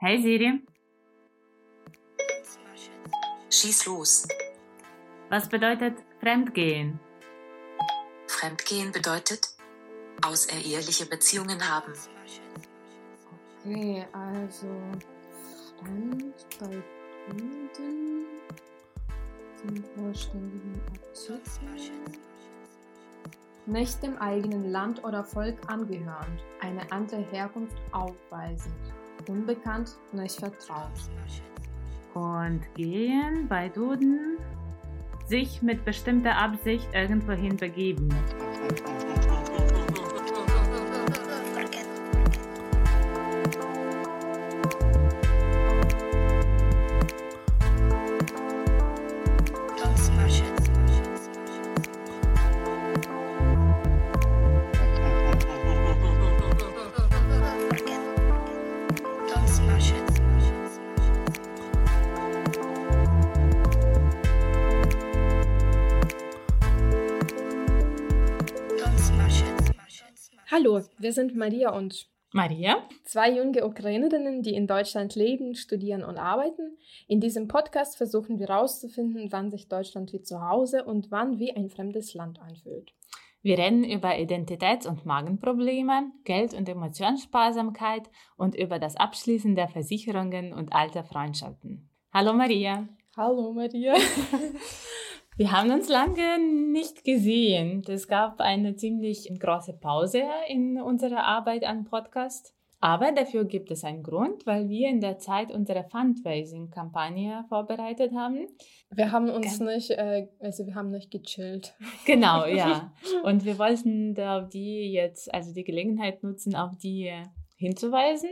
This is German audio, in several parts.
Hey Siri. Schieß los. Was bedeutet Fremdgehen? Fremdgehen bedeutet außereheliche Beziehungen haben. Okay, also Fremd bei Kunden zum vollständigen Artikel. Nicht dem eigenen Land oder Volk angehörend, eine andere Herkunft aufweisend, unbekannt, nicht vertraut. Und gehen bei Duden sich mit bestimmter Absicht irgendwohin begeben. Wir sind Maria und Maria? Zwei junge Ukrainerinnen, die in Deutschland leben, studieren und arbeiten. In diesem Podcast versuchen wir herauszufinden, wann sich Deutschland wie zu Hause und wann wie ein fremdes Land anfühlt. Wir reden über Identitäts- und Magenprobleme, Geld- und Emotionssparsamkeit und über das Abschließen der Versicherungen und alte Freundschaften. Hallo Maria. Hallo Maria. Wir haben uns lange nicht gesehen. Es gab eine ziemlich große Pause in unserer Arbeit an Podcast. Aber dafür gibt es einen Grund, weil wir in der Zeit unsere Fundraising-Kampagne vorbereitet haben. Wir haben uns Ge nicht, äh, also wir haben nicht gechillt. Genau, ja. Und wir wollten auf die jetzt, also die Gelegenheit nutzen, auf die hinzuweisen.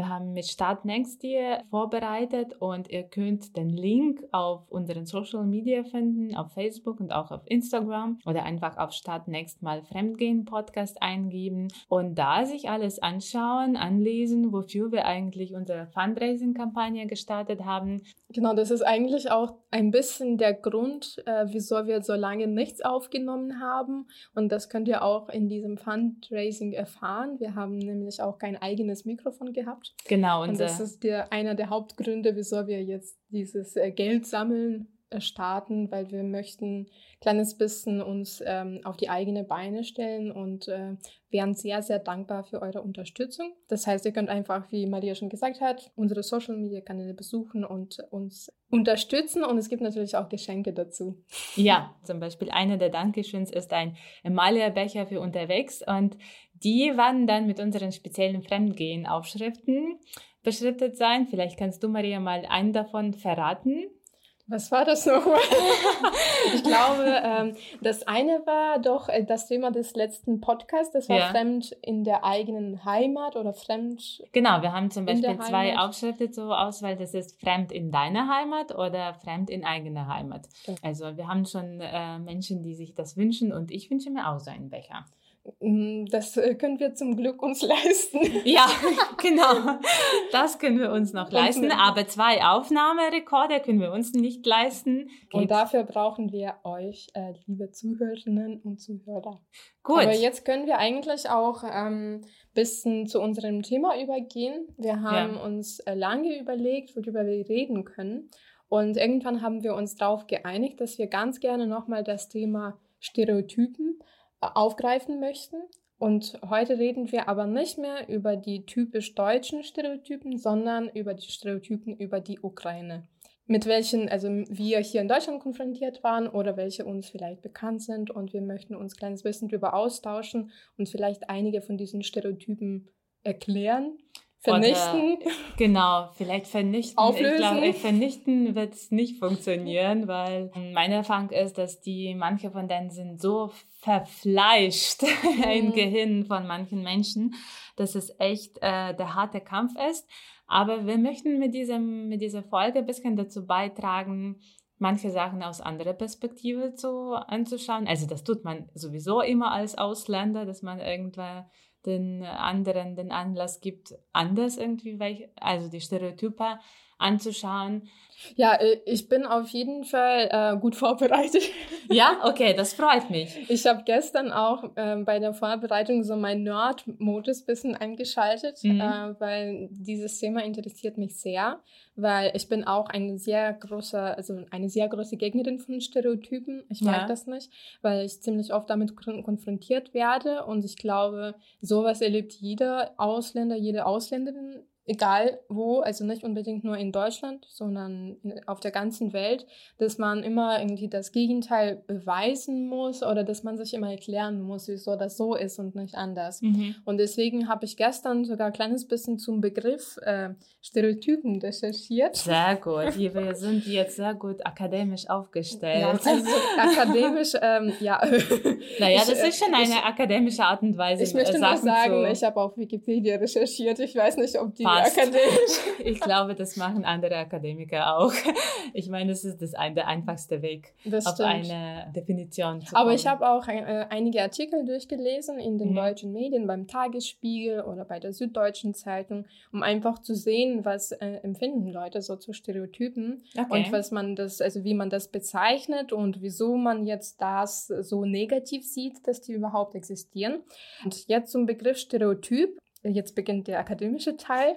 Wir haben mit Start Next Year vorbereitet und ihr könnt den Link auf unseren Social Media finden, auf Facebook und auch auf Instagram oder einfach auf Start Next mal Fremdgehen Podcast eingeben und da sich alles anschauen, anlesen, wofür wir eigentlich unsere Fundraising-Kampagne gestartet haben. Genau, das ist eigentlich auch ein bisschen der Grund, äh, wieso wir so lange nichts aufgenommen haben und das könnt ihr auch in diesem Fundraising erfahren. Wir haben nämlich auch kein eigenes Mikrofon gehabt Genau. Und das ist der, einer der Hauptgründe, wieso wir jetzt dieses äh, Geld sammeln äh, starten, weil wir möchten ein kleines bisschen uns ähm, auf die eigene Beine stellen und äh, wären sehr, sehr dankbar für eure Unterstützung. Das heißt, ihr könnt einfach, wie Maria schon gesagt hat, unsere Social Media Kanäle besuchen und uns unterstützen und es gibt natürlich auch Geschenke dazu. Ja, zum Beispiel einer der Dankeschöns ist ein Emalia-Becher für unterwegs und die werden dann mit unseren speziellen Fremdgehen-Aufschriften beschriftet sein. Vielleicht kannst du, Maria, mal einen davon verraten. Was war das nochmal? ich glaube, ähm, das eine war doch äh, das Thema des letzten Podcasts. Das war ja. Fremd in der eigenen Heimat oder Fremd. Genau, wir haben zum Beispiel zwei Aufschriften zur Auswahl. Das ist Fremd in deiner Heimat oder Fremd in eigener Heimat. Okay. Also wir haben schon äh, Menschen, die sich das wünschen und ich wünsche mir auch so einen Becher. Mm, das äh, können wir zum Glück uns leisten. Ja, genau. Das können wir uns noch leisten. Aber zwei Aufnahmerekorde können wir uns nicht leisten. Geht. Und dafür brauchen wir euch, äh, liebe Zuhörerinnen und Zuhörer. Gut. Aber jetzt können wir eigentlich auch ein ähm, bisschen zu unserem Thema übergehen. Wir haben ja. uns äh, lange überlegt, worüber wir reden können. Und irgendwann haben wir uns darauf geeinigt, dass wir ganz gerne nochmal das Thema Stereotypen aufgreifen möchten. Und heute reden wir aber nicht mehr über die typisch deutschen Stereotypen, sondern über die Stereotypen über die Ukraine. Mit welchen, also wir hier in Deutschland konfrontiert waren oder welche uns vielleicht bekannt sind. Und wir möchten uns ein kleines bisschen darüber austauschen und vielleicht einige von diesen Stereotypen erklären. Vernichten. Oder, genau, vielleicht vernichten. Auflösen. Ich glaube, vernichten wird es nicht funktionieren, weil meine Erfahrung ist, dass die, manche von denen sind so verfleischt mhm. im Gehirn von manchen Menschen, dass es echt äh, der harte Kampf ist. Aber wir möchten mit, diesem, mit dieser Folge ein bisschen dazu beitragen, manche Sachen aus anderer Perspektive zu, anzuschauen. Also das tut man sowieso immer als Ausländer, dass man irgendwann den anderen den Anlass gibt, anders irgendwie, also die Stereotype anzuschauen. Ja, äh, ich bin auf jeden Fall äh, gut vorbereitet. Ja, okay, das freut mich. Ich habe gestern auch äh, bei der Vorbereitung so meinen Nerd-Modus bisschen eingeschaltet, mhm. äh, weil dieses Thema interessiert mich sehr, weil ich bin auch eine sehr große, also eine sehr große Gegnerin von Stereotypen. Ich mag ja. das nicht, weil ich ziemlich oft damit konfrontiert werde und ich glaube, sowas erlebt jeder Ausländer, jede Ausländerin egal wo, also nicht unbedingt nur in Deutschland, sondern auf der ganzen Welt, dass man immer irgendwie das Gegenteil beweisen muss oder dass man sich immer erklären muss, wieso das so ist und nicht anders. Mhm. Und deswegen habe ich gestern sogar ein kleines bisschen zum Begriff äh, Stereotypen recherchiert. Sehr gut. Wir sind jetzt sehr gut akademisch aufgestellt. Ja, also akademisch, ähm, ja. Naja, das ich, ist schon eine akademische Art und Weise. Ich möchte Sachen nur sagen, ich habe auf Wikipedia recherchiert. Ich weiß nicht, ob die akademisch. ich glaube, das machen andere Akademiker auch. Ich meine, das ist das ein, der einfachste Weg, das auf stimmt. eine Definition zu kommen. Aber ich habe auch äh, einige Artikel durchgelesen in den mhm. deutschen Medien, beim Tagesspiegel oder bei der Süddeutschen Zeitung, um einfach zu sehen, was äh, empfinden Leute so zu Stereotypen okay. und was man das, also wie man das bezeichnet und wieso man jetzt das so negativ sieht, dass die überhaupt existieren. Und jetzt zum Begriff Stereotyp. Jetzt beginnt der akademische Teil.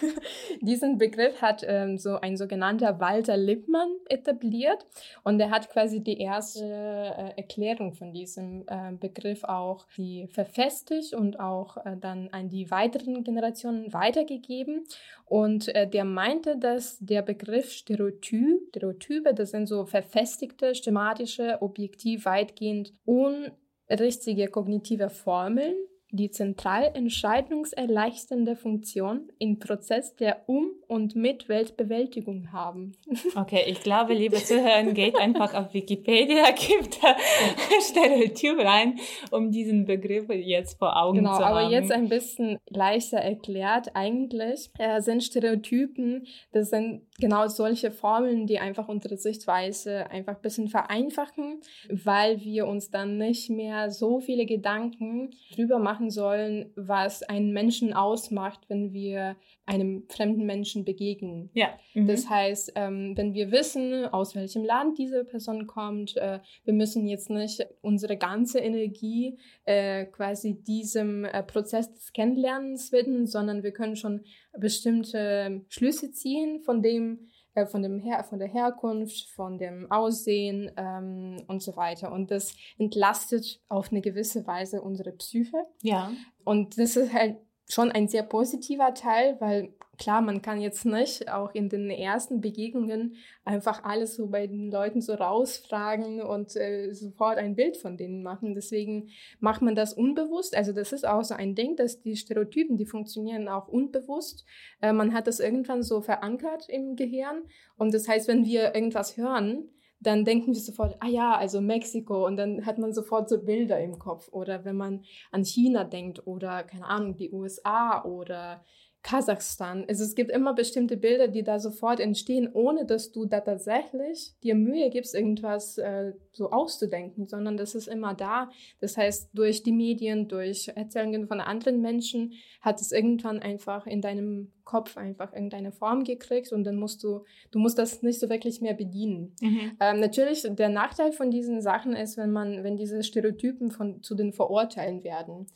Diesen Begriff hat ähm, so ein sogenannter Walter Lippmann etabliert und er hat quasi die erste äh, Erklärung von diesem äh, Begriff auch die verfestigt und auch äh, dann an die weiteren Generationen weitergegeben. Und äh, der meinte, dass der Begriff Stereotyp, Stereotype, das sind so verfestigte, schematische, objektiv weitgehend unrichtige kognitive Formeln, die zentral entscheidungserleichternde Funktion im Prozess der Um- und Mitweltbewältigung haben. Okay, ich glaube, liebe Zuhörer, geht einfach auf Wikipedia, gibt da Stereotyp rein, um diesen Begriff jetzt vor Augen genau, zu haben. Genau, aber jetzt ein bisschen leichter erklärt. Eigentlich äh, sind Stereotypen, das sind genau solche Formeln, die einfach unsere Sichtweise einfach ein bisschen vereinfachen, weil wir uns dann nicht mehr so viele Gedanken drüber machen, sollen, was einen Menschen ausmacht, wenn wir einem fremden Menschen begegnen. Ja. Mhm. Das heißt, ähm, wenn wir wissen, aus welchem Land diese Person kommt, äh, wir müssen jetzt nicht unsere ganze Energie äh, quasi diesem äh, Prozess des Kennenlernens widmen, sondern wir können schon bestimmte Schlüsse ziehen von dem, äh, von, dem Her von der Herkunft, von dem Aussehen ähm, und so weiter. Und das entlastet auf eine gewisse Weise unsere Psyche. Ja. Und das ist halt schon ein sehr positiver Teil, weil klar, man kann jetzt nicht auch in den ersten Begegnungen einfach alles so bei den Leuten so rausfragen und äh, sofort ein Bild von denen machen. Deswegen macht man das unbewusst. Also das ist auch so ein Ding, dass die Stereotypen, die funktionieren auch unbewusst. Äh, man hat das irgendwann so verankert im Gehirn. Und das heißt, wenn wir irgendwas hören, dann denken wir sofort, ah ja, also Mexiko und dann hat man sofort so Bilder im Kopf. Oder wenn man an China denkt oder, keine Ahnung, die USA oder Kasachstan. Also es gibt immer bestimmte Bilder, die da sofort entstehen, ohne dass du da tatsächlich dir Mühe gibst, irgendwas äh, so auszudenken, sondern das ist immer da. Das heißt, durch die Medien, durch Erzählungen von anderen Menschen hat es irgendwann einfach in deinem Kopf einfach irgendeine Form gekriegt und dann musst du, du musst das nicht so wirklich mehr bedienen. Mhm. Ähm, natürlich, der Nachteil von diesen Sachen ist, wenn man, wenn diese Stereotypen von, zu den Verurteilen werden.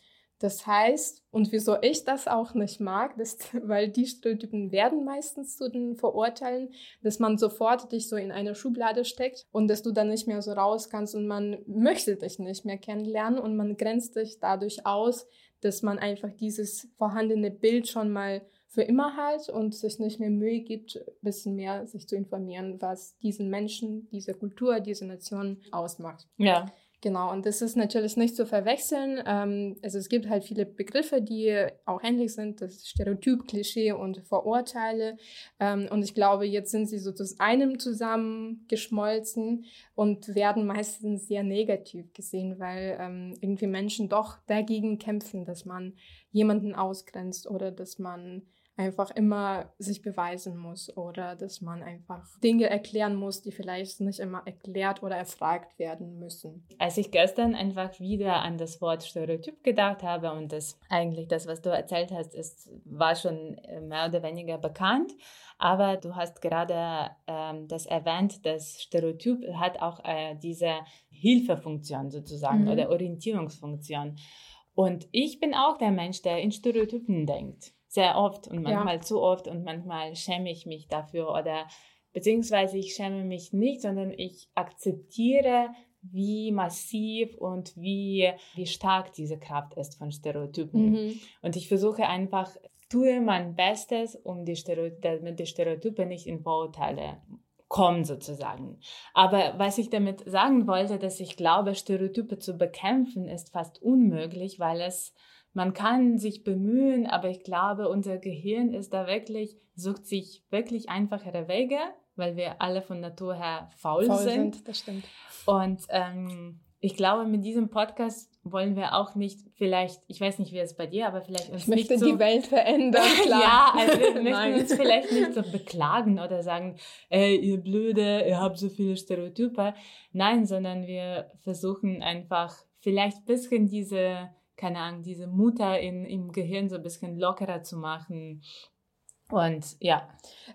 Das heißt, und wieso ich das auch nicht mag, ist, weil die Stereotypen werden meistens zu den Verurteilen, dass man sofort dich so in eine Schublade steckt und dass du dann nicht mehr so raus kannst und man möchte dich nicht mehr kennenlernen und man grenzt dich dadurch aus, dass man einfach dieses vorhandene Bild schon mal für immer hat und sich nicht mehr Mühe gibt, ein bisschen mehr sich zu informieren, was diesen Menschen, diese Kultur, diese Nation ausmacht. Ja. Genau, und das ist natürlich nicht zu verwechseln. Ähm, also es gibt halt viele Begriffe, die auch ähnlich sind, das Stereotyp, Klischee und Vorurteile. Ähm, und ich glaube, jetzt sind sie so zu einem zusammengeschmolzen und werden meistens sehr negativ gesehen, weil ähm, irgendwie Menschen doch dagegen kämpfen, dass man jemanden ausgrenzt oder dass man einfach immer sich beweisen muss oder dass man einfach Dinge erklären muss, die vielleicht nicht immer erklärt oder erfragt werden müssen. Als ich gestern einfach wieder an das Wort Stereotyp gedacht habe und das eigentlich das, was du erzählt hast, ist, war schon äh, mehr oder weniger bekannt, aber du hast gerade ähm, das erwähnt, das Stereotyp hat auch äh, diese Hilfefunktion sozusagen mhm. oder Orientierungsfunktion. Und ich bin auch der Mensch, der in Stereotypen denkt. Sehr oft und manchmal ja. zu oft und manchmal schäme ich mich dafür oder beziehungsweise ich schäme mich nicht, sondern ich akzeptiere, wie massiv und wie, wie stark diese Kraft ist von Stereotypen. Mhm. Und ich versuche einfach, tue mein Bestes, um die Stereotype, damit die Stereotype nicht in Vorurteile kommen sozusagen. Aber was ich damit sagen wollte, dass ich glaube, Stereotype zu bekämpfen ist fast unmöglich, weil es man kann sich bemühen, aber ich glaube, unser Gehirn ist da wirklich, sucht sich wirklich einfachere Wege, weil wir alle von Natur her faul, faul sind. sind. Das stimmt. Und ähm, ich glaube, mit diesem Podcast wollen wir auch nicht vielleicht, ich weiß nicht, wie es bei dir, aber vielleicht uns ich möchte nicht so, die Welt verändern, klar. ja, also wir möchten uns vielleicht nicht so beklagen oder sagen, ey, ihr Blöde, ihr habt so viele Stereotype. Nein, sondern wir versuchen einfach vielleicht ein bisschen diese, keine Ahnung, diese Mutter in, im Gehirn so ein bisschen lockerer zu machen und ja.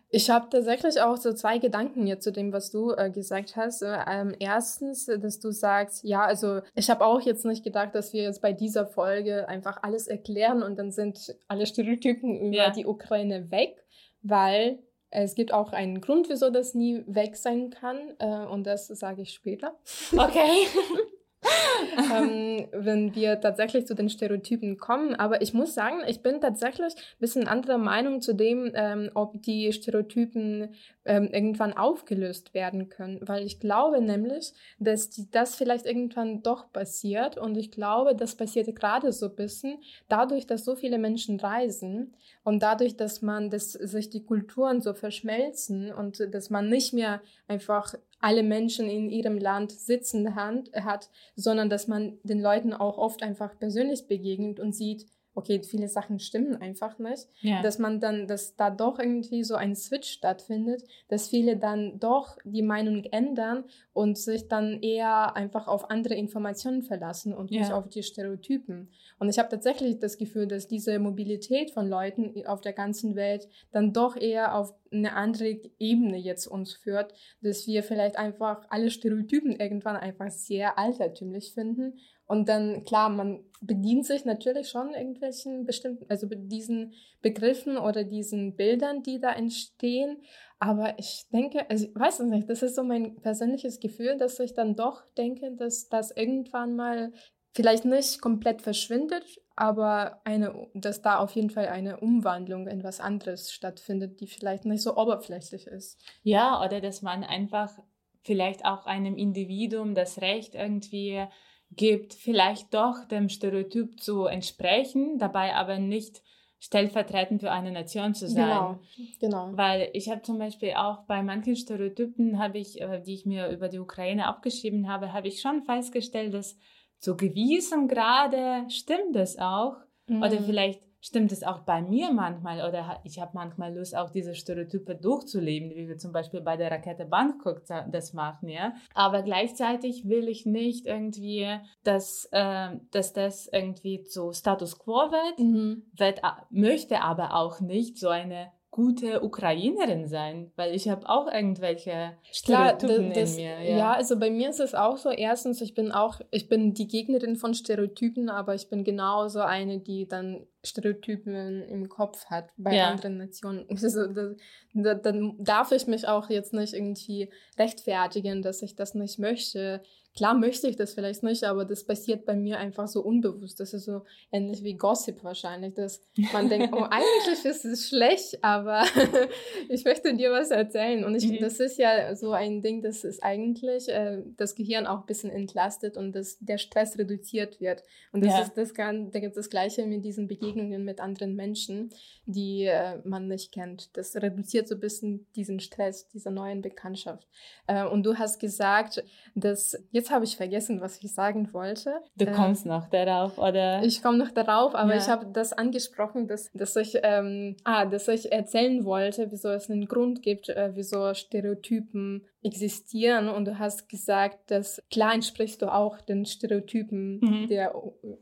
Ich habe tatsächlich auch so zwei Gedanken jetzt zu dem, was du äh, gesagt hast. Äh, ähm, erstens, dass du sagst, ja, also ich habe auch jetzt nicht gedacht, dass wir jetzt bei dieser Folge einfach alles erklären und dann sind alle Stereotypen über ja. die Ukraine weg, weil es gibt auch einen Grund, wieso das nie weg sein kann äh, und das sage ich später. Okay. ähm, wenn wir tatsächlich zu den Stereotypen kommen. Aber ich muss sagen, ich bin tatsächlich ein bisschen anderer Meinung zu dem, ähm, ob die Stereotypen ähm, irgendwann aufgelöst werden können. Weil ich glaube nämlich, dass die, das vielleicht irgendwann doch passiert. Und ich glaube, das passiert gerade so ein bisschen dadurch, dass so viele Menschen reisen und dadurch, dass man, dass sich die Kulturen so verschmelzen und dass man nicht mehr einfach alle Menschen in ihrem Land sitzen hat, sondern dass man den Leuten auch oft einfach persönlich begegnet und sieht, okay, viele Sachen stimmen einfach nicht, ja. dass man dann, dass da doch irgendwie so ein Switch stattfindet, dass viele dann doch die Meinung ändern und sich dann eher einfach auf andere Informationen verlassen und ja. nicht auf die Stereotypen. Und ich habe tatsächlich das Gefühl, dass diese Mobilität von Leuten auf der ganzen Welt dann doch eher auf eine andere Ebene jetzt uns führt, dass wir vielleicht einfach alle Stereotypen irgendwann einfach sehr altertümlich finden und dann, klar, man bedient sich natürlich schon irgendwelchen bestimmten, also diesen Begriffen oder diesen Bildern, die da entstehen. Aber ich denke, also ich weiß es nicht, das ist so mein persönliches Gefühl, dass ich dann doch denke, dass das irgendwann mal vielleicht nicht komplett verschwindet, aber eine, dass da auf jeden Fall eine Umwandlung in was anderes stattfindet, die vielleicht nicht so oberflächlich ist. Ja, oder dass man einfach vielleicht auch einem Individuum das Recht irgendwie gibt, vielleicht doch dem Stereotyp zu entsprechen, dabei aber nicht stellvertretend für eine Nation zu sein. Genau, genau. Weil ich habe zum Beispiel auch bei manchen Stereotypen, habe ich, äh, die ich mir über die Ukraine abgeschrieben habe, habe ich schon festgestellt, dass zu gewissem Grade stimmt es auch. Mhm. Oder vielleicht stimmt es auch bei mir manchmal oder ich habe manchmal Lust, auch diese Stereotype durchzuleben, wie wir zum Beispiel bei der Rakete Bangkok das machen, ja. Aber gleichzeitig will ich nicht irgendwie, dass, äh, dass das irgendwie zu Status Quo wird, mhm. wird, möchte aber auch nicht so eine gute Ukrainerin sein, weil ich habe auch irgendwelche Stereotypen Klar, das, in mir. Ja. ja. also bei mir ist es auch so. Erstens, ich bin auch, ich bin die Gegnerin von Stereotypen, aber ich bin genauso eine, die dann Stereotypen im Kopf hat bei ja. anderen Nationen. Also, da, da, dann darf ich mich auch jetzt nicht irgendwie rechtfertigen, dass ich das nicht möchte. Klar möchte ich das vielleicht nicht, aber das passiert bei mir einfach so unbewusst. Das ist so ähnlich wie Gossip wahrscheinlich, dass man denkt, oh, eigentlich ist es schlecht, aber ich möchte dir was erzählen. Und ich, mhm. das ist ja so ein Ding, das ist eigentlich äh, das Gehirn auch ein bisschen entlastet und dass der Stress reduziert wird. Und das ja. ist das, das Gleiche mit diesen Begegnungen mit anderen Menschen, die äh, man nicht kennt. Das reduziert so ein bisschen diesen Stress, dieser neuen Bekanntschaft. Äh, und du hast gesagt, dass jetzt jetzt habe ich vergessen, was ich sagen wollte. Du ähm, kommst noch darauf, oder? Ich komme noch darauf, aber ja. ich habe das angesprochen, dass, dass, ich, ähm, ah, dass ich erzählen wollte, wieso es einen Grund gibt, äh, wieso Stereotypen existieren. Und du hast gesagt, dass klar entsprichst du auch den Stereotypen mhm. der,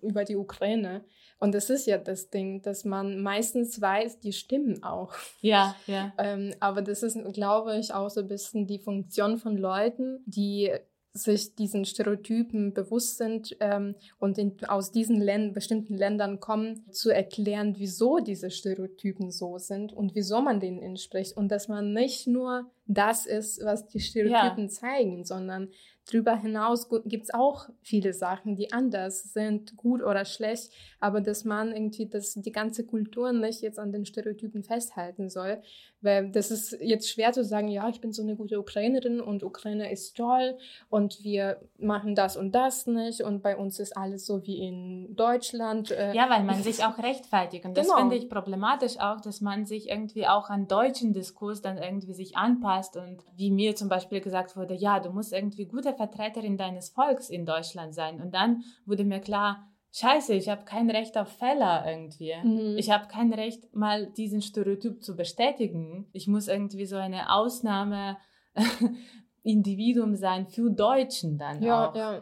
über die Ukraine. Und das ist ja das Ding, dass man meistens weiß, die stimmen auch. Ja, ja. ähm, aber das ist, glaube ich, auch so ein bisschen die Funktion von Leuten, die sich diesen Stereotypen bewusst sind ähm, und in, aus diesen Länd bestimmten Ländern kommen, zu erklären, wieso diese Stereotypen so sind und wieso man denen entspricht. Und dass man nicht nur das ist, was die Stereotypen ja. zeigen, sondern Darüber hinaus gibt es auch viele Sachen, die anders sind, gut oder schlecht, aber dass man irgendwie das, die ganze Kultur nicht jetzt an den Stereotypen festhalten soll, weil das ist jetzt schwer zu sagen, ja, ich bin so eine gute Ukrainerin und Ukraine ist toll und wir machen das und das nicht und bei uns ist alles so wie in Deutschland. Äh, ja, weil man sich auch rechtfertigt und das genau. finde ich problematisch auch, dass man sich irgendwie auch an deutschen Diskurs dann irgendwie sich anpasst und wie mir zum Beispiel gesagt wurde, ja, du musst irgendwie gute Vertreterin deines Volks in Deutschland sein. Und dann wurde mir klar, scheiße, ich habe kein Recht auf Fälle irgendwie. Mhm. Ich habe kein Recht, mal diesen Stereotyp zu bestätigen. Ich muss irgendwie so eine Ausnahme Individuum sein für Deutschen dann ja, auch. Ja.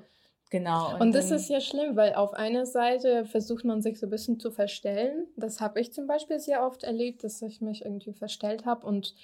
Genau. Und, und das ist ja schlimm, weil auf einer Seite versucht man sich so ein bisschen zu verstellen. Das habe ich zum Beispiel sehr oft erlebt, dass ich mich irgendwie verstellt habe und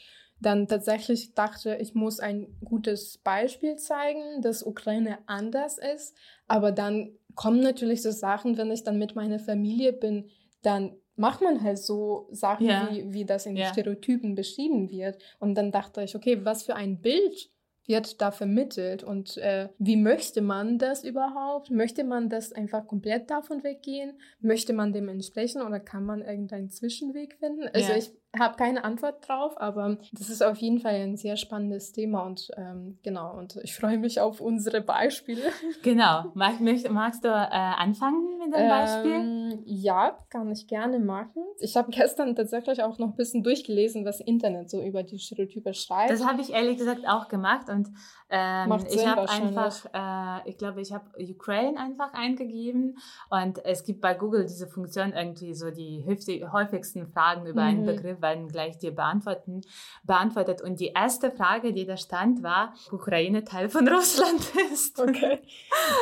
dann tatsächlich dachte, ich muss ein gutes Beispiel zeigen, dass Ukraine anders ist. Aber dann kommen natürlich so Sachen, wenn ich dann mit meiner Familie bin, dann macht man halt so Sachen, ja. wie, wie das in ja. Stereotypen beschrieben wird. Und dann dachte ich, okay, was für ein Bild wird da vermittelt und äh, wie möchte man das überhaupt? Möchte man das einfach komplett davon weggehen? Möchte man dem entsprechen oder kann man irgendeinen Zwischenweg finden? Also ja. ich habe keine Antwort drauf, aber das ist auf jeden Fall ein sehr spannendes Thema und ähm, genau, und ich freue mich auf unsere Beispiele. Genau. Mag, magst du äh, anfangen mit dem Beispiel? Ähm, ja, kann ich gerne machen. Ich habe gestern tatsächlich auch noch ein bisschen durchgelesen, was Internet so über die Stereotype schreibt. Das habe ich ehrlich gesagt auch gemacht und ähm, ich habe einfach, äh, ich glaube, ich habe Ukraine einfach eingegeben und es gibt bei Google diese Funktion irgendwie so die häufigsten Fragen über mhm. einen Begriff werden gleich dir beantworten, beantwortet. Und die erste Frage, die da stand, war, Ukraine Teil von Russland ist. Okay.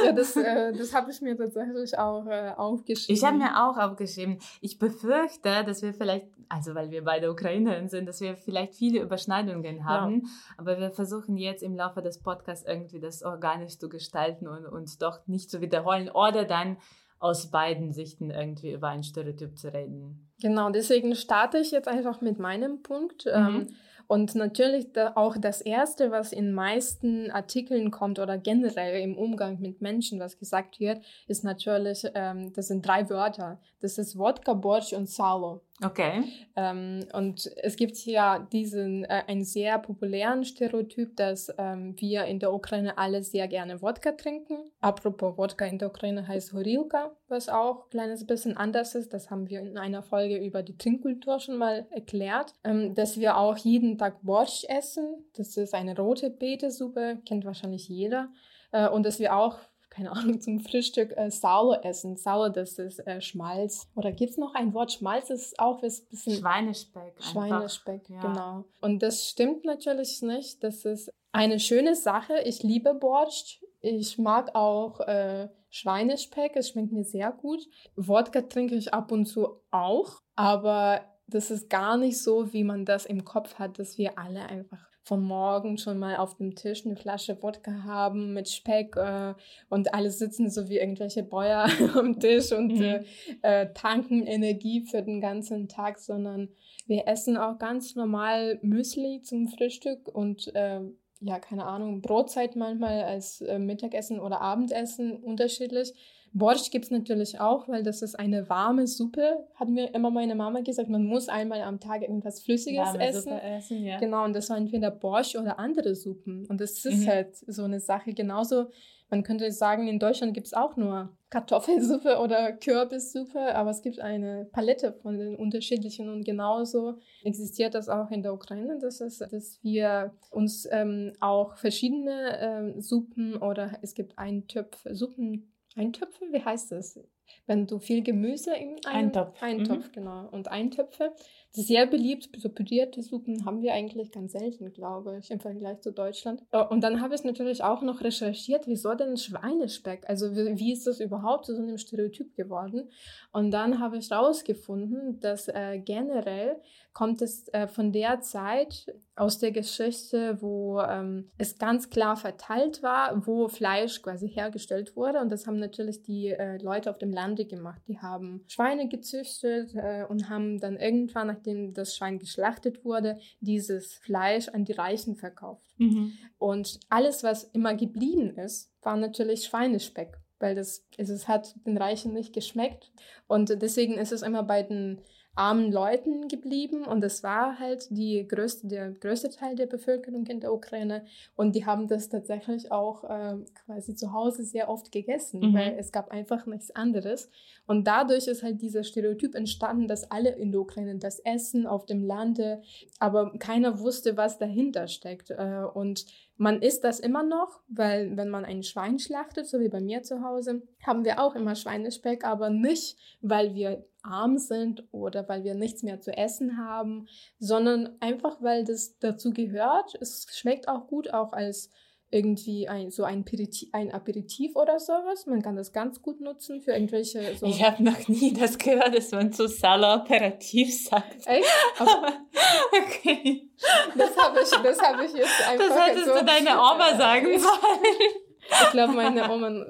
Ja, das, äh, das habe ich mir tatsächlich auch äh, aufgeschrieben. Ich habe mir auch aufgeschrieben. Ich befürchte, dass wir vielleicht, also weil wir beide Ukrainerinnen sind, dass wir vielleicht viele Überschneidungen haben. Ja. Aber wir versuchen jetzt im Laufe des Podcasts irgendwie das organisch zu gestalten und uns doch nicht zu wiederholen oder dann aus beiden Sichten irgendwie über ein Stereotyp zu reden. Genau, deswegen starte ich jetzt einfach mit meinem Punkt. Mhm. Ähm, und natürlich auch das Erste, was in meisten Artikeln kommt oder generell im Umgang mit Menschen, was gesagt wird, ist natürlich, ähm, das sind drei Wörter. Das ist Wodka, Borsch und Salo. Okay. Ähm, und es gibt ja diesen, äh, einen sehr populären Stereotyp, dass ähm, wir in der Ukraine alle sehr gerne Wodka trinken. Apropos Wodka in der Ukraine heißt Horilka, was auch ein kleines bisschen anders ist. Das haben wir in einer Folge über die Trinkkultur schon mal erklärt. Ähm, dass wir auch jeden Tag Borsch essen. Das ist eine rote Beetesuppe, kennt wahrscheinlich jeder. Äh, und dass wir auch keine Ahnung, zum Frühstück äh, Sauer essen. Sauer, das ist äh, Schmalz. Oder gibt es noch ein Wort? Schmalz ist auch ein bisschen... Schweinespeck. Schweinespeck, ja. genau. Und das stimmt natürlich nicht. Das ist eine schöne Sache. Ich liebe Borscht. Ich mag auch äh, Schweinespeck. Es schmeckt mir sehr gut. Wodka trinke ich ab und zu auch. Aber das ist gar nicht so, wie man das im Kopf hat, dass wir alle einfach vom Morgen schon mal auf dem Tisch eine Flasche Wodka haben mit Speck äh, und alle sitzen so wie irgendwelche Bäuer am Tisch und mhm. äh, äh, tanken Energie für den ganzen Tag, sondern wir essen auch ganz normal Müsli zum Frühstück und äh, ja, keine Ahnung, Brotzeit manchmal als äh, Mittagessen oder Abendessen unterschiedlich. Borscht gibt es natürlich auch, weil das ist eine warme Suppe, hat mir immer meine Mama gesagt. Man muss einmal am Tag irgendwas Flüssiges warme essen. Suppe essen ja. Genau, und das war entweder Borscht oder andere Suppen. Und das ist mhm. halt so eine Sache. Genauso Man könnte sagen, in Deutschland gibt es auch nur Kartoffelsuppe oder Kürbissuppe, aber es gibt eine Palette von den unterschiedlichen und genauso existiert das auch in der Ukraine, dass, es, dass wir uns ähm, auch verschiedene ähm, Suppen oder es gibt Eintöpfe, Suppen, Eintöpfe, wie heißt das? Wenn du viel Gemüse in einem Eintopf, Eintopf mhm. genau, und Eintöpfe sehr beliebt. So pürierte Suppen haben wir eigentlich ganz selten, glaube ich, im Vergleich zu Deutschland. Äh, und dann habe ich natürlich auch noch recherchiert, wieso denn Schweinespeck? Also wie, wie ist das überhaupt zu so einem Stereotyp geworden? Und dann habe ich herausgefunden, dass äh, generell kommt es äh, von der Zeit aus der Geschichte, wo ähm, es ganz klar verteilt war, wo Fleisch quasi hergestellt wurde. Und das haben natürlich die äh, Leute auf dem Lande gemacht. Die haben Schweine gezüchtet äh, und haben dann irgendwann nach nachdem das Schwein geschlachtet wurde, dieses Fleisch an die Reichen verkauft. Mhm. Und alles, was immer geblieben ist, war natürlich Schweinespeck, weil das, es hat den Reichen nicht geschmeckt. Und deswegen ist es immer bei den armen Leuten geblieben. Und das war halt die größte, der größte Teil der Bevölkerung in der Ukraine. Und die haben das tatsächlich auch äh, quasi zu Hause sehr oft gegessen, mhm. weil es gab einfach nichts anderes. Und dadurch ist halt dieser Stereotyp entstanden, dass alle in der Ukraine das essen auf dem Lande, aber keiner wusste, was dahinter steckt. Äh, und man isst das immer noch, weil wenn man ein Schwein schlachtet, so wie bei mir zu Hause, haben wir auch immer Schweinespeck, aber nicht, weil wir arm sind oder weil wir nichts mehr zu essen haben, sondern einfach, weil das dazu gehört. Es schmeckt auch gut, auch als irgendwie ein, so ein, Aperitif, ein Aperitif oder sowas. Man kann das ganz gut nutzen für irgendwelche. So ich habe noch nie das gehört, dass man so Sala-Aperitif sagt. Echt? okay. Das habe ich, hab ich jetzt einfach. Das hättest so du deine Oma sagen sollen. Ich glaube, meine Oma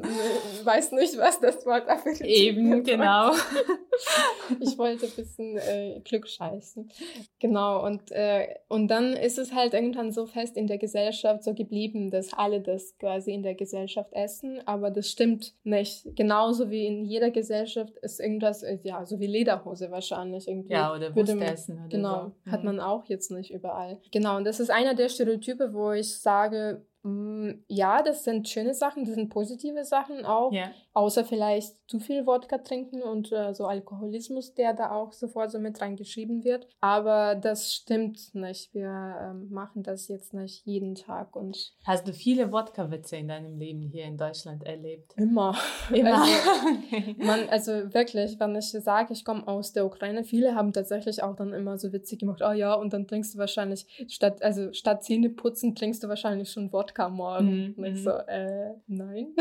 weiß nicht, was das Wort Aperitif ist. Eben, genau. Ich wollte ein bisschen äh, Glück scheißen. Genau, und, äh, und dann ist es halt irgendwann so fest in der Gesellschaft so geblieben, dass alle das quasi in der Gesellschaft essen, aber das stimmt nicht. Genauso wie in jeder Gesellschaft ist irgendwas, äh, ja, so wie Lederhose wahrscheinlich irgendwie. Ja, oder Wurst essen oder Genau, so. hat mhm. man auch jetzt nicht überall. Genau, und das ist einer der Stereotype, wo ich sage, ja, das sind schöne Sachen, das sind positive Sachen auch. Yeah. Außer vielleicht zu viel Wodka trinken und äh, so Alkoholismus, der da auch sofort so mit reingeschrieben wird. Aber das stimmt nicht. Wir ähm, machen das jetzt nicht jeden Tag. Und Hast du viele Wodka-Witze in deinem Leben hier in Deutschland erlebt? Immer. Immer. Also, man, also wirklich, wenn ich sage, ich komme aus der Ukraine, viele haben tatsächlich auch dann immer so Witze gemacht, oh ja, und dann trinkst du wahrscheinlich, statt, also statt Zähne putzen, trinkst du wahrscheinlich schon Wodka Wodka morgen. Mhm. Und ich so, mhm. äh, nein.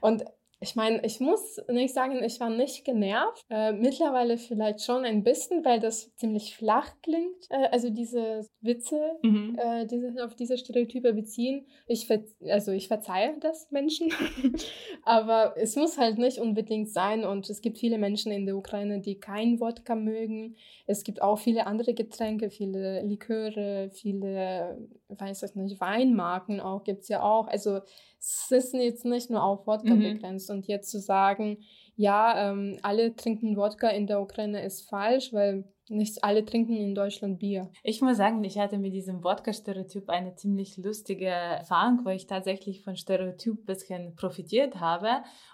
Und ich meine, ich muss nicht sagen, ich war nicht genervt. Äh, mittlerweile vielleicht schon ein bisschen, weil das ziemlich flach klingt. Äh, also diese Witze, mhm. äh, die sich auf diese Stereotype beziehen. Ich also ich verzeihe das Menschen. Aber es muss halt nicht unbedingt sein. Und es gibt viele Menschen in der Ukraine, die kein Wodka mögen. Es gibt auch viele andere Getränke, viele Liköre, viele, weiß ich nicht, Weinmarken auch gibt es ja auch. Also es ist jetzt nicht nur auf Wodka mhm. begrenzt. Und jetzt zu sagen, ja, ähm, alle trinken Wodka in der Ukraine ist falsch, weil nicht alle trinken in Deutschland Bier. Ich muss sagen, ich hatte mit diesem Wodka-Stereotyp eine ziemlich lustige Erfahrung, wo ich tatsächlich von Stereotyp ein bisschen profitiert habe.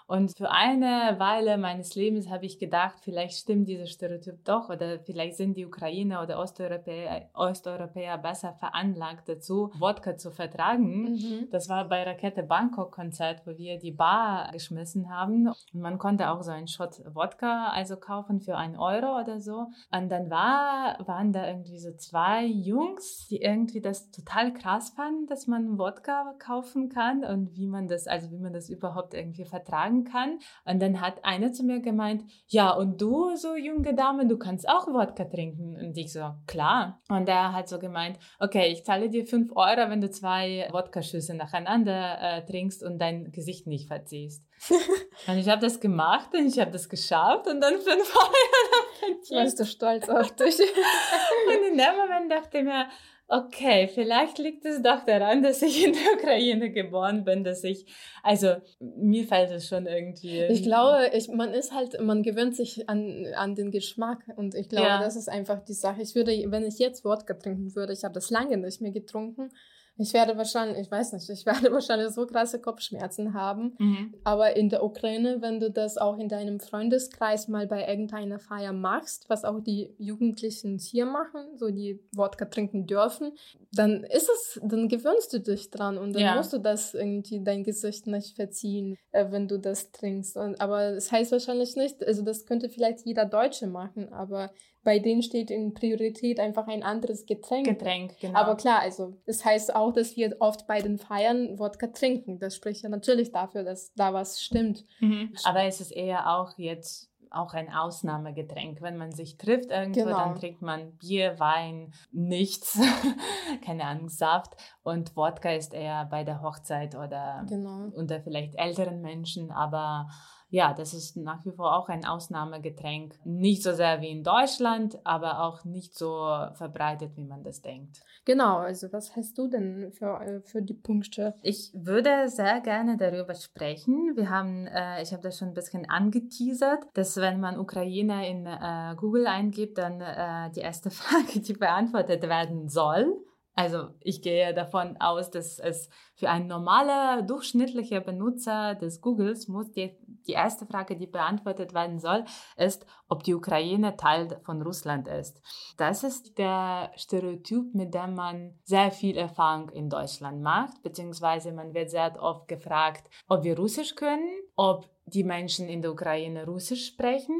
Und für eine Weile meines Lebens habe ich gedacht, vielleicht stimmt dieser Stereotyp doch oder vielleicht sind die Ukrainer oder Osteuropäer, Osteuropäer besser veranlagt dazu, Wodka zu vertragen. Mhm. Das war bei Rakete Bangkok-Konzert, wo wir die Bar geschmissen haben. Und man konnte auch so einen Shot Wodka also kaufen für einen Euro oder so. Und dann war, waren da irgendwie so zwei Jungs, die irgendwie das total krass fanden, dass man Wodka kaufen kann und wie man das, also wie man das überhaupt irgendwie vertragen kann. Und dann hat eine zu mir gemeint, ja, und du, so junge Dame, du kannst auch Wodka trinken. Und ich so, klar. Und er hat so gemeint, okay, ich zahle dir fünf Euro, wenn du zwei Wodka-Schüsse nacheinander äh, trinkst und dein Gesicht nicht verziehst. und ich habe das gemacht und ich habe das geschafft und dann fünf Euro. Warst du stolz auf dich? und in dem Moment dachte ich mir, okay, vielleicht liegt es doch daran, dass ich in der Ukraine geboren bin, dass ich, also mir fällt es schon irgendwie. Ich glaube, ich, man ist halt, man gewöhnt sich an, an den Geschmack und ich glaube, ja. das ist einfach die Sache. Ich würde, wenn ich jetzt Wodka trinken würde, ich habe das lange nicht mehr getrunken, Ich werde wahrscheinlich, ich weiß nicht, ich werde wahrscheinlich so krasse Kopfschmerzen haben. Mhm. Aber in der Ukraine, wenn du das auch in deinem Freundeskreis mal bei irgendeiner Feier machst, was auch die Jugendlichen hier machen, so die Wodka trinken dürfen, dann ist es, dann gewöhnst du dich dran und dann ja. musst du das irgendwie dein Gesicht nicht verziehen, äh, wenn du das trinkst. Und, aber das heißt wahrscheinlich nicht, also das könnte vielleicht jeder Deutsche machen, aber bei denen steht in Priorität einfach ein anderes Getränk. Getränk, genau. Aber klar, also das heißt auch, dass wir oft bei den Feiern Wodka trinken. Das spricht ja natürlich dafür, dass da was stimmt. Mhm. Aber es ist eher auch jetzt auch ein Ausnahmegetränk. Wenn man sich trifft irgendwo, genau. dann trinkt man Bier, Wein, nichts, keine Ahnung, Saft. Und Wodka ist eher bei der Hochzeit oder genau. unter vielleicht älteren Menschen. Aber ja, das ist nach wie vor auch ein Ausnahmegetränk. Nicht so sehr wie in Deutschland, aber auch nicht so verbreitet, wie man das denkt. Genau, also was hast du denn für, äh, für die Punkte? Ich würde sehr gerne darüber sprechen. Wir haben, äh, ich habe das schon ein bisschen angeteasert, dass wenn man Ukraine in äh, Google eingibt, dann äh, die erste Frage, die beantwortet werden soll, also ich gehe davon aus, dass es für einen normalen, durchschnittlichen Benutzer des Googles muss die, die erste Frage, die beantwortet werden soll, ist, ob die Ukraine Teil von Russland ist. Das ist der Stereotyp, mit dem man sehr viel Erfahrung in Deutschland macht, beziehungsweise man wird sehr oft gefragt, ob wir Russisch können, ob die Menschen in der Ukraine Russisch sprechen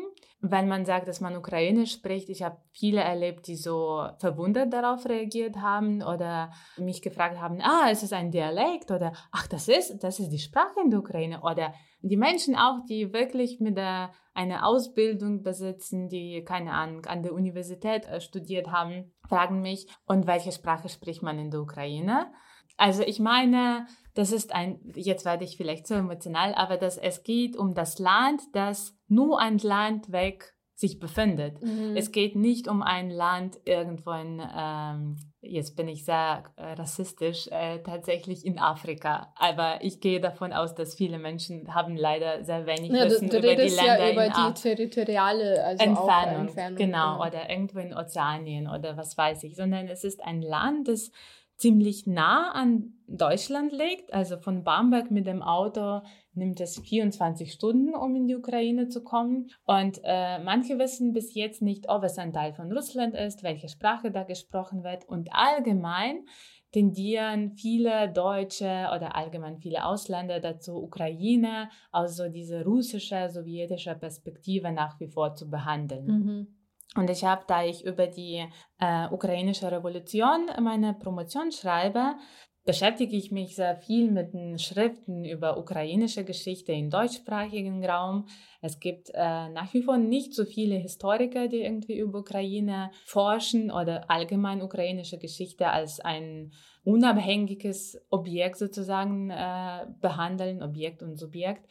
wenn man sagt, dass man Ukrainisch spricht, ich habe viele erlebt, die so verwundert darauf reagiert haben oder mich gefragt haben, ah, ist es ein Dialekt oder ach, das ist, das ist die Sprache in der Ukraine oder die Menschen auch, die wirklich mit der, eine Ausbildung besitzen, die keine Ahnung an der Universität äh, studiert haben, fragen mich, und welche Sprache spricht man in der Ukraine? Also ich meine, das ist ein, jetzt werde ich vielleicht zu emotional, aber dass es geht um das Land, das nur ein Land weg sich befindet. Mhm. Es geht nicht um ein Land irgendwo in, ähm, jetzt bin ich sehr äh, rassistisch, äh, tatsächlich in Afrika. Aber ich gehe davon aus, dass viele Menschen haben leider sehr wenig ja, Wissen du, du über die Länder ja über die territoriale also Entfernung, Entfernung. Genau, ja. oder irgendwo in Ozeanien oder was weiß ich, sondern es ist ein Land, das ziemlich nah an Deutschland liegt. Also von Bamberg mit dem Auto nimmt es 24 Stunden, um in die Ukraine zu kommen. Und äh, manche wissen bis jetzt nicht, ob es ein Teil von Russland ist, welche Sprache da gesprochen wird. Und allgemein tendieren viele Deutsche oder allgemein viele Ausländer dazu, Ukraine also diese russische, sowjetische Perspektive nach wie vor zu behandeln. Mhm. Und ich habe, da ich über die äh, ukrainische Revolution meine Promotion schreibe, beschäftige ich mich sehr viel mit den Schriften über ukrainische Geschichte im deutschsprachigen Raum. Es gibt äh, nach wie vor nicht so viele Historiker, die irgendwie über Ukraine forschen oder allgemein ukrainische Geschichte als ein unabhängiges Objekt sozusagen äh, behandeln, Objekt und Subjekt.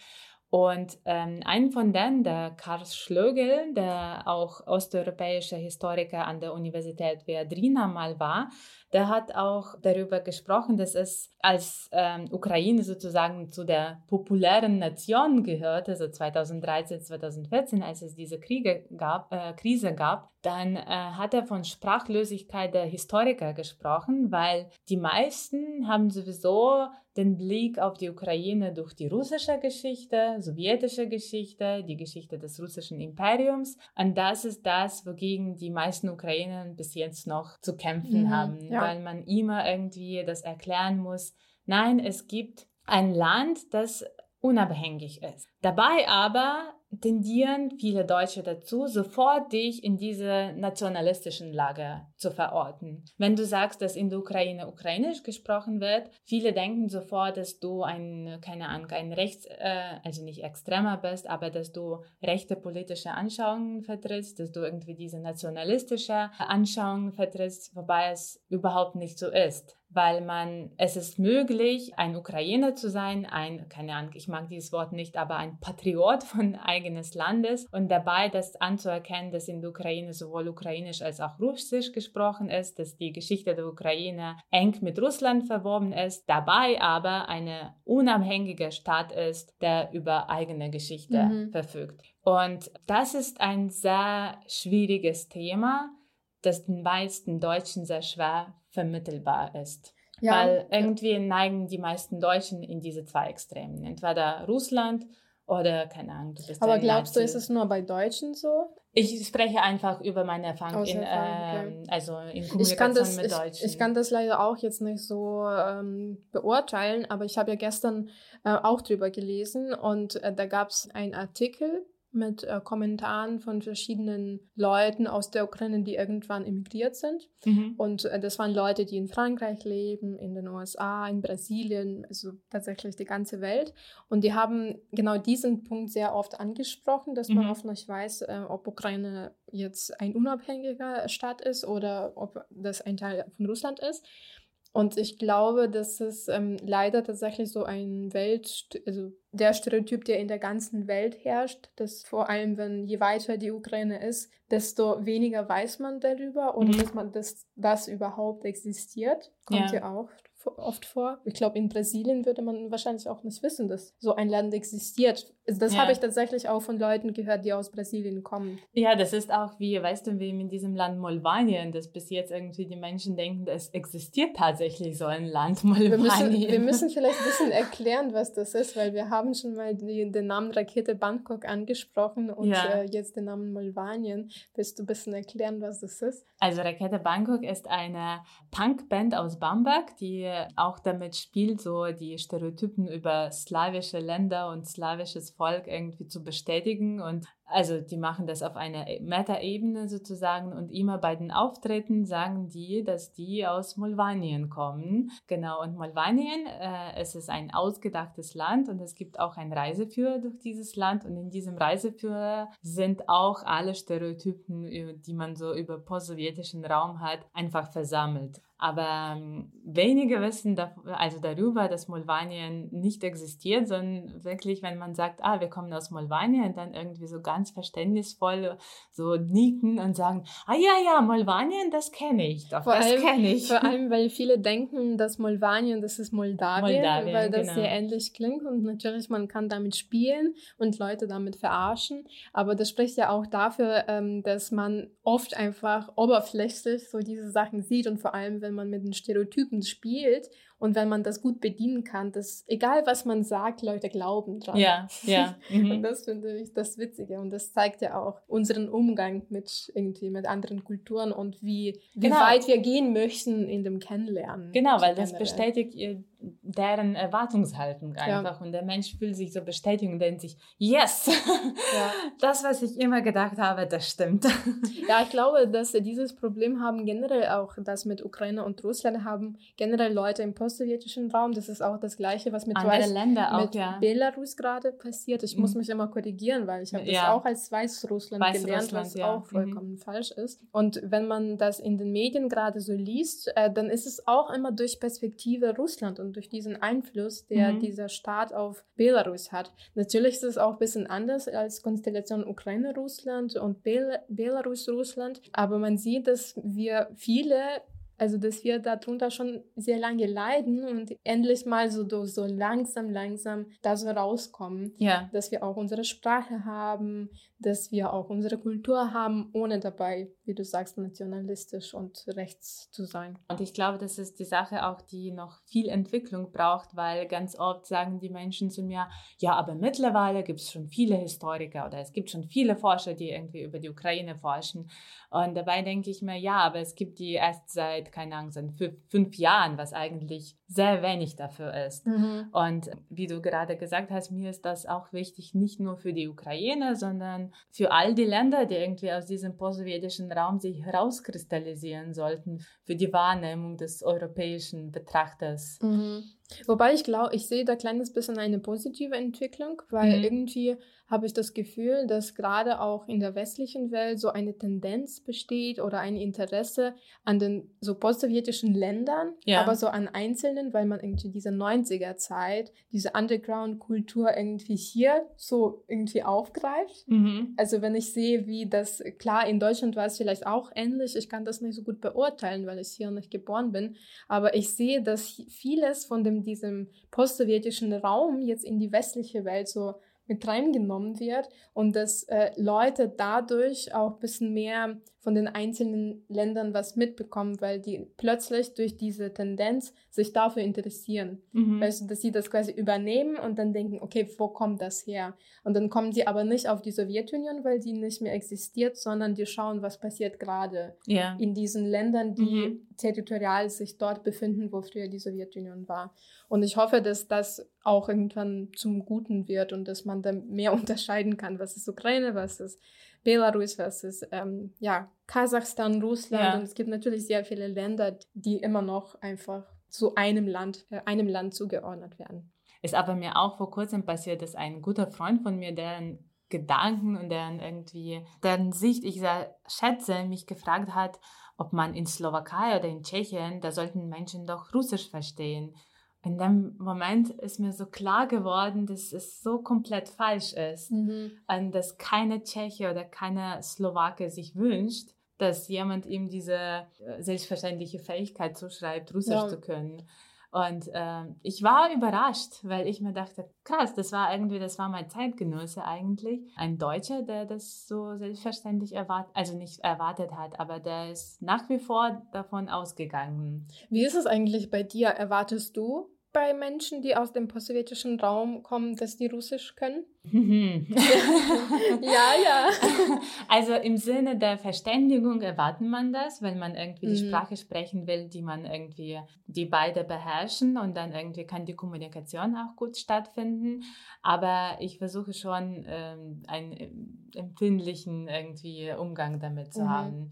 Und ähm, ein von denen, der Karl Schlögel, der auch osteuropäischer Historiker an der Universität Viadrina mal war, der hat auch darüber gesprochen, dass es als ähm, Ukraine sozusagen zu der populären Nation gehörte, so 2013, 2014, als es diese Kriege gab, äh, Krise gab, dann äh, hat er von Sprachlosigkeit der Historiker gesprochen, weil die meisten haben sowieso den Blick auf die Ukraine durch die russische Geschichte, sowjetische Geschichte, die Geschichte des russischen Imperiums. Und das ist das, wogegen die meisten Ukrainer bis jetzt noch zu kämpfen mhm, haben. Ja weil man immer irgendwie das erklären muss. Nein, es gibt ein Land, das unabhängig ist. Dabei aber tendieren viele Deutsche dazu, sofort dich in diese nationalistischen Lager zu verorten. Wenn du sagst, dass in der Ukraine ukrainisch gesprochen wird, viele denken sofort, dass du ein, keine Ahnung, ein rechts, äh, also nicht extremer bist, aber dass du rechte politische Anschauungen vertrittst, dass du irgendwie diese nationalistische Anschauungen vertrittst, wobei es überhaupt nicht so ist weil man, es ist möglich, ein Ukrainer zu sein, ein, keine Ahnung, ich mag dieses Wort nicht, aber ein Patriot von eigenes Landes und dabei das anzuerkennen, dass in der Ukraine sowohl ukrainisch als auch russisch gesprochen ist, dass die Geschichte der Ukraine eng mit Russland verwoben ist, dabei aber eine unabhängige Stadt ist, der über eigene Geschichte mhm. verfügt. Und das ist ein sehr schwieriges Thema, das den meisten Deutschen sehr schwer vermittelbar ist. Ja, Weil irgendwie neigen die meisten Deutschen in diese zwei Extremen. Entweder Russland oder keine Ahnung. Aber glaubst du, ist es nur bei Deutschen so? Ich spreche einfach über meine Erfahrung, in, äh, also in Kommunikation das, mit Deutschen. Ich, ich, kann das leider auch jetzt nicht so ähm, beurteilen, aber ich habe ja gestern äh, auch drüber gelesen und äh, da gab es einen Artikel mit äh, Kommentaren von verschiedenen Leuten aus der Ukraine, die irgendwann emigriert sind. Mhm. Und äh, das waren Leute, die in Frankreich leben, in den USA, in Brasilien, also tatsächlich die ganze Welt. Und die haben genau diesen Punkt sehr oft angesprochen, dass mhm. man oft nicht weiß, äh, ob Ukraine jetzt ein unabhängiger Staat ist oder ob das ein Teil von Russland ist. Und ich glaube, dass es ähm, leider tatsächlich so ein Welt, also der Stereotyp, der in der ganzen Welt herrscht, dass vor allem, wenn je weiter die Ukraine ist, desto weniger weiß man darüber oder mhm. dass man das, das überhaupt existiert, kommt ja, ja auch oft vor. Ich glaube, in Brasilien würde man wahrscheinlich auch nicht wissen, dass so ein Land existiert. Also das ja. habe ich tatsächlich auch von Leuten gehört, die aus Brasilien kommen. Ja, das ist auch wie, weißt du, wie in diesem Land Moldawien, dass bis jetzt irgendwie die Menschen denken, es existiert tatsächlich so ein Land Moldawien. Wir müssen, wir müssen vielleicht ein bisschen erklären, was das ist, weil wir haben schon mal die, den Namen Rakete Bangkok angesprochen und ja. äh, jetzt den Namen Moldawien. Willst du ein bisschen erklären, was das ist? Also Rakete Bangkok ist eine Punkband aus Bamberg, die auch damit spielt, so die Stereotypen über slawische Länder und slawisches Volk irgendwie zu bestätigen und also die machen das auf einer Meta-Ebene sozusagen und immer bei den Auftritten sagen die, dass die aus Molvanien kommen. Genau, und Molvanien, äh, es ist ein ausgedachtes Land und es gibt auch ein Reiseführer durch dieses Land und in diesem Reiseführer sind auch alle Stereotypen, die man so über post-sowjetischen Raum hat, einfach versammelt. Aber ähm, wenige wissen da, also darüber, dass Molvanien nicht existiert, sondern wirklich, wenn man sagt, ah, wir kommen aus Molvanien, dann irgendwie so ganz verständnisvoll so nicken und sagen, ah ja, ja, Molvanien, das kenne ich doch, vor das kenne ich. Vor allem, weil viele denken, dass Molvanien, das ist Moldawien, Moldawien weil das genau. sehr ähnlich klingt und natürlich, man kann damit spielen und Leute damit verarschen, aber das spricht ja auch dafür, ähm, dass man oft einfach oberflächlich so diese Sachen sieht und vor allem, wenn man mit den Stereotypen spielt und wenn man das gut bedienen kann, dass egal was man sagt, Leute glauben dran. Ja, ja. Mhm. Und das finde ich das Witzige. Und das zeigt ja auch unseren Umgang mit irgendwie mit anderen Kulturen und wie, wie genau. weit wir gehen möchten in dem Kennenlernen. Genau, weil das bestätigt deren Erwartungshaltung einfach. Ja. Und der Mensch fühlt sich so bestätigt und denkt sich, yes, ja. das, was ich immer gedacht habe, das stimmt. Ja, ich glaube, dass dieses Problem haben generell auch, das mit Ukraine und Russland haben generell Leute im postsowjetischen Raum. Das ist auch das Gleiche, was mit, Weiß, Länder mit ja. Belarus gerade passiert. Ich mhm. muss mich immer korrigieren, weil ich habe das auch als Weißrussland Weiß gelernt, was auch mhm. vollkommen mhm. falsch ist. Und wenn man das in den Medien gerade so liest, äh, dann ist es auch immer durch Perspektive Russland und durch diesen Einfluss, der mhm. dieser Staat auf Belarus hat. Natürlich ist es auch ein bisschen anders als Konstellation Ukraine-Russland und Bel Belarus-Russland, aber man sieht, dass wir viele also, dass wir darunter schon sehr lange leiden und endlich mal so, so langsam, langsam da so rauskommen. Ja. Dass wir auch unsere Sprache haben, dass wir auch unsere Kultur haben, ohne dabei, wie du sagst, nationalistisch und rechts zu sein. Und ich glaube, das ist die Sache auch, die noch viel Entwicklung braucht, weil ganz oft sagen die Menschen zu mir, ja, aber mittlerweile gibt es schon viele Historiker oder es gibt schon viele Forscher, die irgendwie über die Ukraine forschen. Und dabei denke ich mir, ja, aber es gibt die erst seit, keine Ahnung, seit fünf Jahren, was eigentlich sehr wenig dafür ist. Mhm. Und wie du gerade gesagt hast, mir ist das auch wichtig, nicht nur für die Ukraine, sondern für all die Länder, die irgendwie aus diesem postsowjetischen Raum sich herauskristallisieren sollten, für die Wahrnehmung des europäischen Betrachters. Mhm. Wobei ich glaube, ich sehe da kleines bisschen eine positive Entwicklung, weil mhm. irgendwie habe ich das Gefühl, dass gerade auch in der westlichen Welt so eine Tendenz besteht oder ein Interesse an den so postsowjetischen Ländern, ja. aber so an Einzelnen, weil man irgendwie diese 90er Zeit, diese Underground-Kultur irgendwie hier so irgendwie aufgreift. Mhm. Also wenn ich sehe, wie das, klar, in Deutschland war es vielleicht auch ähnlich, ich kann das nicht so gut beurteilen, weil ich hier nicht geboren bin, aber ich sehe, dass vieles von dem, diesem postsowjetischen Raum jetzt in die westliche Welt so mit reingenommen wird und dass äh, Leute dadurch auch ein bisschen mehr von den einzelnen Ländern was mitbekommen, weil die plötzlich durch diese Tendenz sich dafür interessieren. Mhm. Weißt du, dass sie das quasi übernehmen und dann denken, okay, wo kommt das her? Und dann kommen sie aber nicht auf die Sowjetunion, weil die nicht mehr existiert, sondern die schauen, was passiert gerade ja. in diesen Ländern, die mhm. territorial sich dort befinden, wo früher die Sowjetunion war. Und ich hoffe, dass das auch irgendwann zum Guten wird und dass man dann mehr unterscheiden kann, was ist Ukraine, was ist Belarus, ist ähm, ja, Kasachstan, Russland. Ja. Und es gibt natürlich sehr viele Länder, die immer noch einfach zu einem Land, äh, einem Land zugeordnet werden. Ist aber mir auch vor kurzem passiert, dass ein guter Freund von mir, deren Gedanken und deren irgendwie, deren Sicht ich sehr schätze, mich gefragt hat, ob man in Slowakei oder in Tschechien, da sollten Menschen doch Russisch verstehen in dem Moment ist mir so klar geworden, dass es so komplett falsch ist mhm. und dass keine Tscheche oder keine Slowake sich wünscht, dass jemand ihm diese äh, selbstverständliche Fähigkeit zuschreibt, Russisch ja. zu können. Und äh, ich war überrascht, weil ich mir dachte, krass, das war irgendwie, das war mein Zeitgenosse eigentlich. Ein Deutscher, der das so selbstverständlich erwartet, also nicht erwartet hat, aber der ist nach wie vor davon ausgegangen. Wie ist es eigentlich bei dir? Erwartest du bei Menschen, die aus dem postsowjetischen Raum kommen, dass die Russisch können? ja, ja. Also im Sinne der Verständigung erwartet man das, wenn man irgendwie die mhm. Sprache sprechen will, die man irgendwie, die beide beherrschen und dann irgendwie kann die Kommunikation auch gut stattfinden. Aber ich versuche schon ähm, einen empfindlichen irgendwie Umgang damit zu mhm. haben.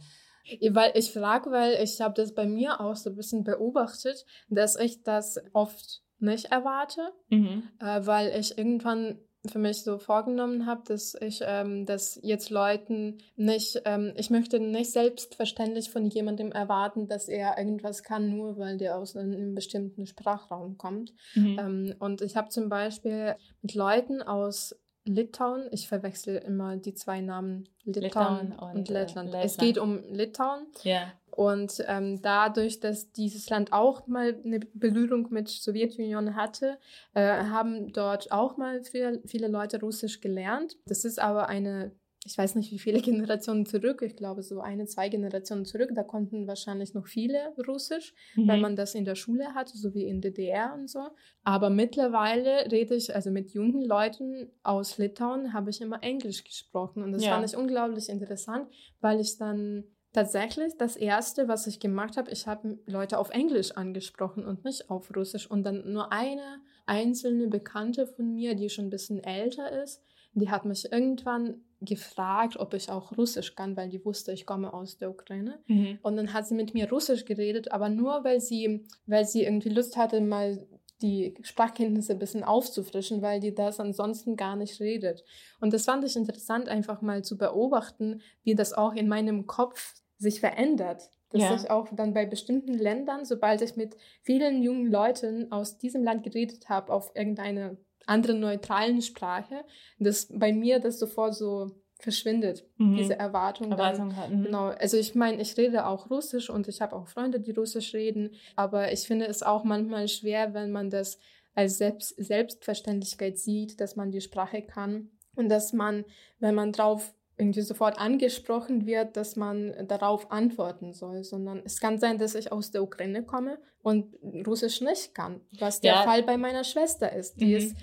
Weil ich frage, weil ich habe das bei mir auch so ein bisschen beobachtet, dass ich das oft nicht erwarte, mhm. äh, weil ich irgendwann für mich so vorgenommen habe, dass ich ähm, das jetzt Leuten nicht, ähm, ich möchte nicht selbstverständlich von jemandem erwarten, dass er irgendwas kann, nur weil der aus einem bestimmten Sprachraum kommt. Mhm. Ähm, und ich habe zum Beispiel mit Leuten aus Litauen. Ich verwechsel immer die zwei Namen Litauen, Litauen und, und äh, Lettland. Lettland. Es geht um Litauen. Ja. Und ähm, dadurch, dass dieses Land auch mal eine Berührung mit Sowjetunion hatte, äh, haben dort auch mal früher viele Leute Russisch gelernt. Das ist aber eine ich weiß nicht, wie viele Generationen zurück, ich glaube so eine, zwei Generationen zurück, da konnten wahrscheinlich noch viele Russisch, mhm. weil man das in der Schule hatte, so wie in DDR und so. Aber mittlerweile rede ich, also mit jungen Leuten aus Litauen habe ich immer Englisch gesprochen und das ja. fand ich unglaublich interessant, weil ich dann tatsächlich das erste, was ich gemacht habe, ich habe Leute auf Englisch angesprochen und nicht auf Russisch und dann nur eine einzelne Bekannte von mir, die schon ein bisschen älter ist, die hat mich irgendwann gefragt, ob ich auch Russisch kann, weil die wusste, ich komme aus der Ukraine. Mhm. Und dann hat sie mit mir Russisch geredet, aber nur weil sie, weil sie irgendwie Lust hatte, mal die Sprachkenntnisse ein bisschen aufzufrischen, weil die das ansonsten gar nicht redet. Und das fand ich interessant, einfach mal zu beobachten, wie das auch in meinem Kopf sich verändert. Dass ja. ich auch dann bei bestimmten Ländern, sobald ich mit vielen jungen Leuten aus diesem Land geredet habe, auf irgendeine anderen neutralen Sprache, dass bei mir das sofort so verschwindet, mhm. diese Erwartung. Erwartung dann, hat, mhm. Genau. Also ich meine, ich rede auch Russisch und ich habe auch Freunde, die Russisch reden, aber ich finde es auch manchmal schwer, wenn man das als Selbst Selbstverständlichkeit sieht, dass man die Sprache kann und dass man, wenn man drauf irgendwie sofort angesprochen wird, dass man darauf antworten soll, sondern es kann sein, dass ich aus der Ukraine komme und Russisch nicht kann, was der ja. Fall bei meiner Schwester ist. Die mhm. ist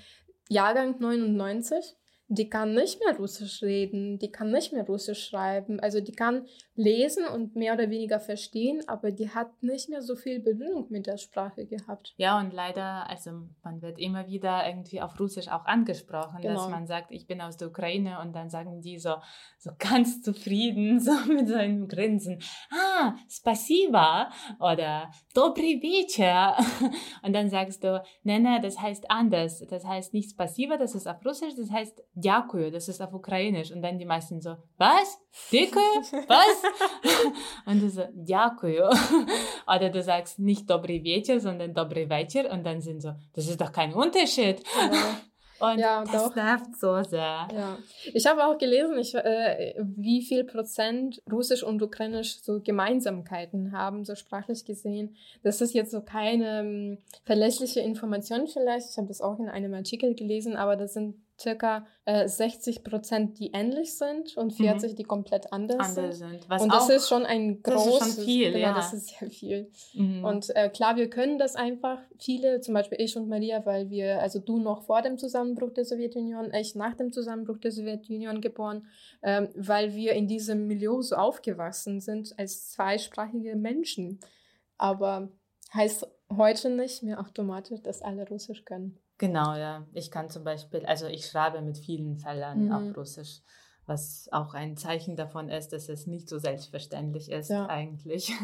Jahrgang 99 die kann nicht mehr Russisch reden, die kann nicht mehr Russisch schreiben. Also die kann lesen und mehr oder weniger verstehen, aber die hat nicht mehr so viel Berührung mit der Sprache gehabt. Ja, und leider, also man wird immer wieder irgendwie auf Russisch auch angesprochen, genau. dass man sagt, ich bin aus der Ukraine und dann sagen die so, so ganz zufrieden, so mit so einem Grinsen, ah, spasiba oder dobry вечер. Und dann sagst du, nein, nein, das heißt anders. Das heißt nicht spasiba, das ist auf Russisch, das heißt Дякую, das ist auf Ukrainisch. Und dann die meisten so, was? Дякую? Was? und du so, Дякую. Oder du sagst nicht Добрый вечер, sondern Добрый вечер. Und dann sind so, das ist doch kein Unterschied. Ja. Und ja, das doch. nervt so sehr. Ja. Ich habe auch gelesen, ich, äh, wie viel Prozent Russisch und Ukrainisch so Gemeinsamkeiten haben, so sprachlich gesehen. Das ist jetzt so keine ähm, verlässliche Information vielleicht. Ich habe das auch in einem Artikel gelesen, aber das sind circa äh, 60 Prozent, die ähnlich sind und 40, mhm. die komplett anders, anders sind. sind. und das ist schon ein großes, das ist viel, genau, ja. das ist sehr viel. Mhm. Und äh, klar, wir können das einfach, viele, zum Beispiel ich und Maria, weil wir, also du noch vor dem Zusammenbruch der Sowjetunion, ich nach dem Zusammenbruch der Sowjetunion geboren, ähm, weil wir in diesem Milieu so aufgewachsen sind als zweisprachige Menschen. Aber heißt heute nicht mehr automatisch, dass alle Russisch können. Genau, ja. Ich kann zum Beispiel, also ich schreibe mit vielen Fällen mhm. auf Russisch, was auch ein Zeichen davon ist, dass es nicht so selbstverständlich ist ja. eigentlich.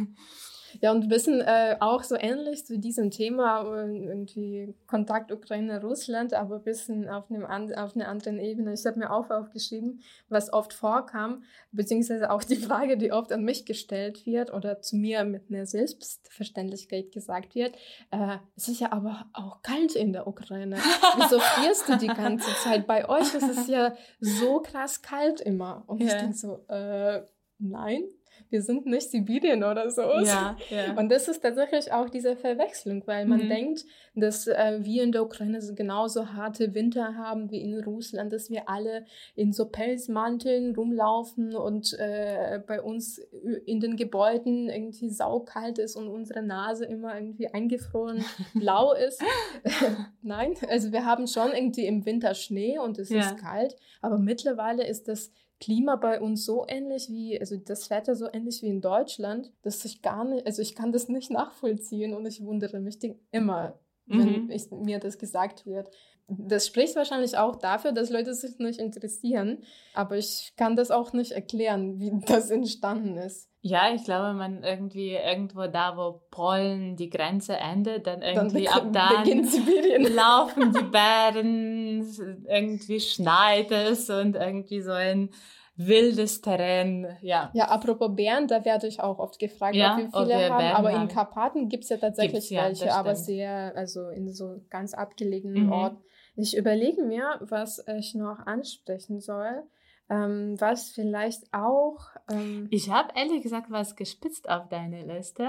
Ja, und ein bisschen äh, auch so ähnlich zu diesem Thema, äh, irgendwie Kontakt Ukraine-Russland, aber ein bisschen auf, einem auf einer anderen Ebene. Ich habe mir auch aufgeschrieben, was oft vorkam, beziehungsweise auch die Frage, die oft an mich gestellt wird oder zu mir mit einer Selbstverständlichkeit gesagt wird. Äh, es ist ja aber auch kalt in der Ukraine. Wieso frierst du die ganze Zeit? Bei euch ist es ja so krass kalt immer. Und ja. ich denke so, äh, nein, wir sind nicht Sibirien oder so. Ja, ja. Und das ist tatsächlich auch diese Verwechslung, weil man mhm. denkt, dass äh, wir in der Ukraine genauso harte Winter haben wie in Russland, dass wir alle in so Pelzmanteln rumlaufen und äh, bei uns in den Gebäuden irgendwie saukalt ist und unsere Nase immer irgendwie eingefroren blau ist. Nein, also wir haben schon irgendwie im Winter Schnee und es ja. ist kalt, aber mittlerweile ist das Klima bei uns so ähnlich wie, also das Wetter so ähnlich wie in Deutschland, dass ich gar nicht, also ich kann das nicht nachvollziehen und ich wundere mich immer, wenn mhm. ich, mir das gesagt wird. Das spricht wahrscheinlich auch dafür, dass Leute sich nicht interessieren, aber ich kann das auch nicht erklären, wie das entstanden ist. Ja, ich glaube, man irgendwie irgendwo da, wo Polen die Grenze endet, dann irgendwie dann ab dann laufen die Bären, irgendwie schneit es und irgendwie so ein wildes Terrain, ja. Ja, apropos Bären, da werde ich auch oft gefragt, ja, ob wir viele wir haben, Bären aber haben. in Karpaten gibt es ja tatsächlich ja, welche, aber sehr, also in so ganz abgelegenen mhm. Orten. Ich überlege mir, was ich noch ansprechen soll. Ähm, was vielleicht auch. Ähm, ich habe ehrlich gesagt was gespitzt auf deine Liste,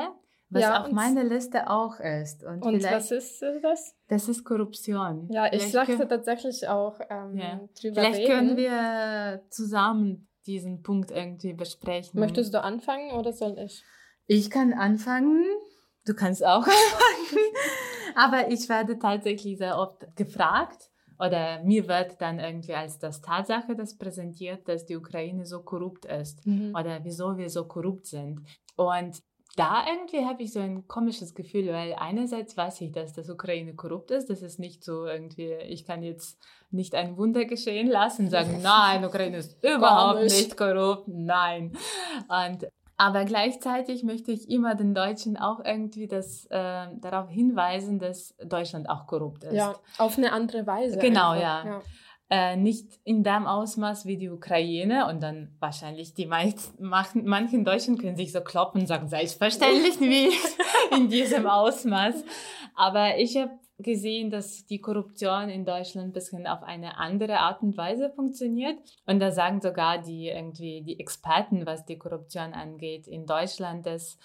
was ja, auf meiner Liste auch ist. Und, und was ist das? Das ist Korruption. Ja, ich sagte tatsächlich auch ähm, ja. drüber Vielleicht reden. können wir zusammen diesen Punkt irgendwie besprechen. Möchtest du anfangen oder soll ich? Ich kann anfangen. Du kannst auch anfangen. Aber ich werde tatsächlich sehr oft gefragt, oder mir wird dann irgendwie als das Tatsache das präsentiert, dass die Ukraine so korrupt ist mhm. oder wieso wir so korrupt sind. Und da irgendwie habe ich so ein komisches Gefühl, weil einerseits weiß ich, dass das Ukraine korrupt ist. Das ist nicht so irgendwie, ich kann jetzt nicht ein Wunder geschehen lassen, und sagen, nein, Ukraine ist überhaupt nicht korrupt, nein. Und aber gleichzeitig möchte ich immer den Deutschen auch irgendwie das, äh, darauf hinweisen, dass Deutschland auch korrupt ist. Ja, auf eine andere Weise. Genau, ja. ja. Äh, nicht in dem Ausmaß wie die Ukraine und dann wahrscheinlich die meisten, manchen Deutschen können sich so kloppen und sagen, selbstverständlich wie in diesem Ausmaß. Aber ich habe gesehen, dass die Korruption in Deutschland ein bisschen auf eine andere Art und Weise funktioniert. Und da sagen sogar die irgendwie die Experten, was die Korruption angeht, in Deutschland, dass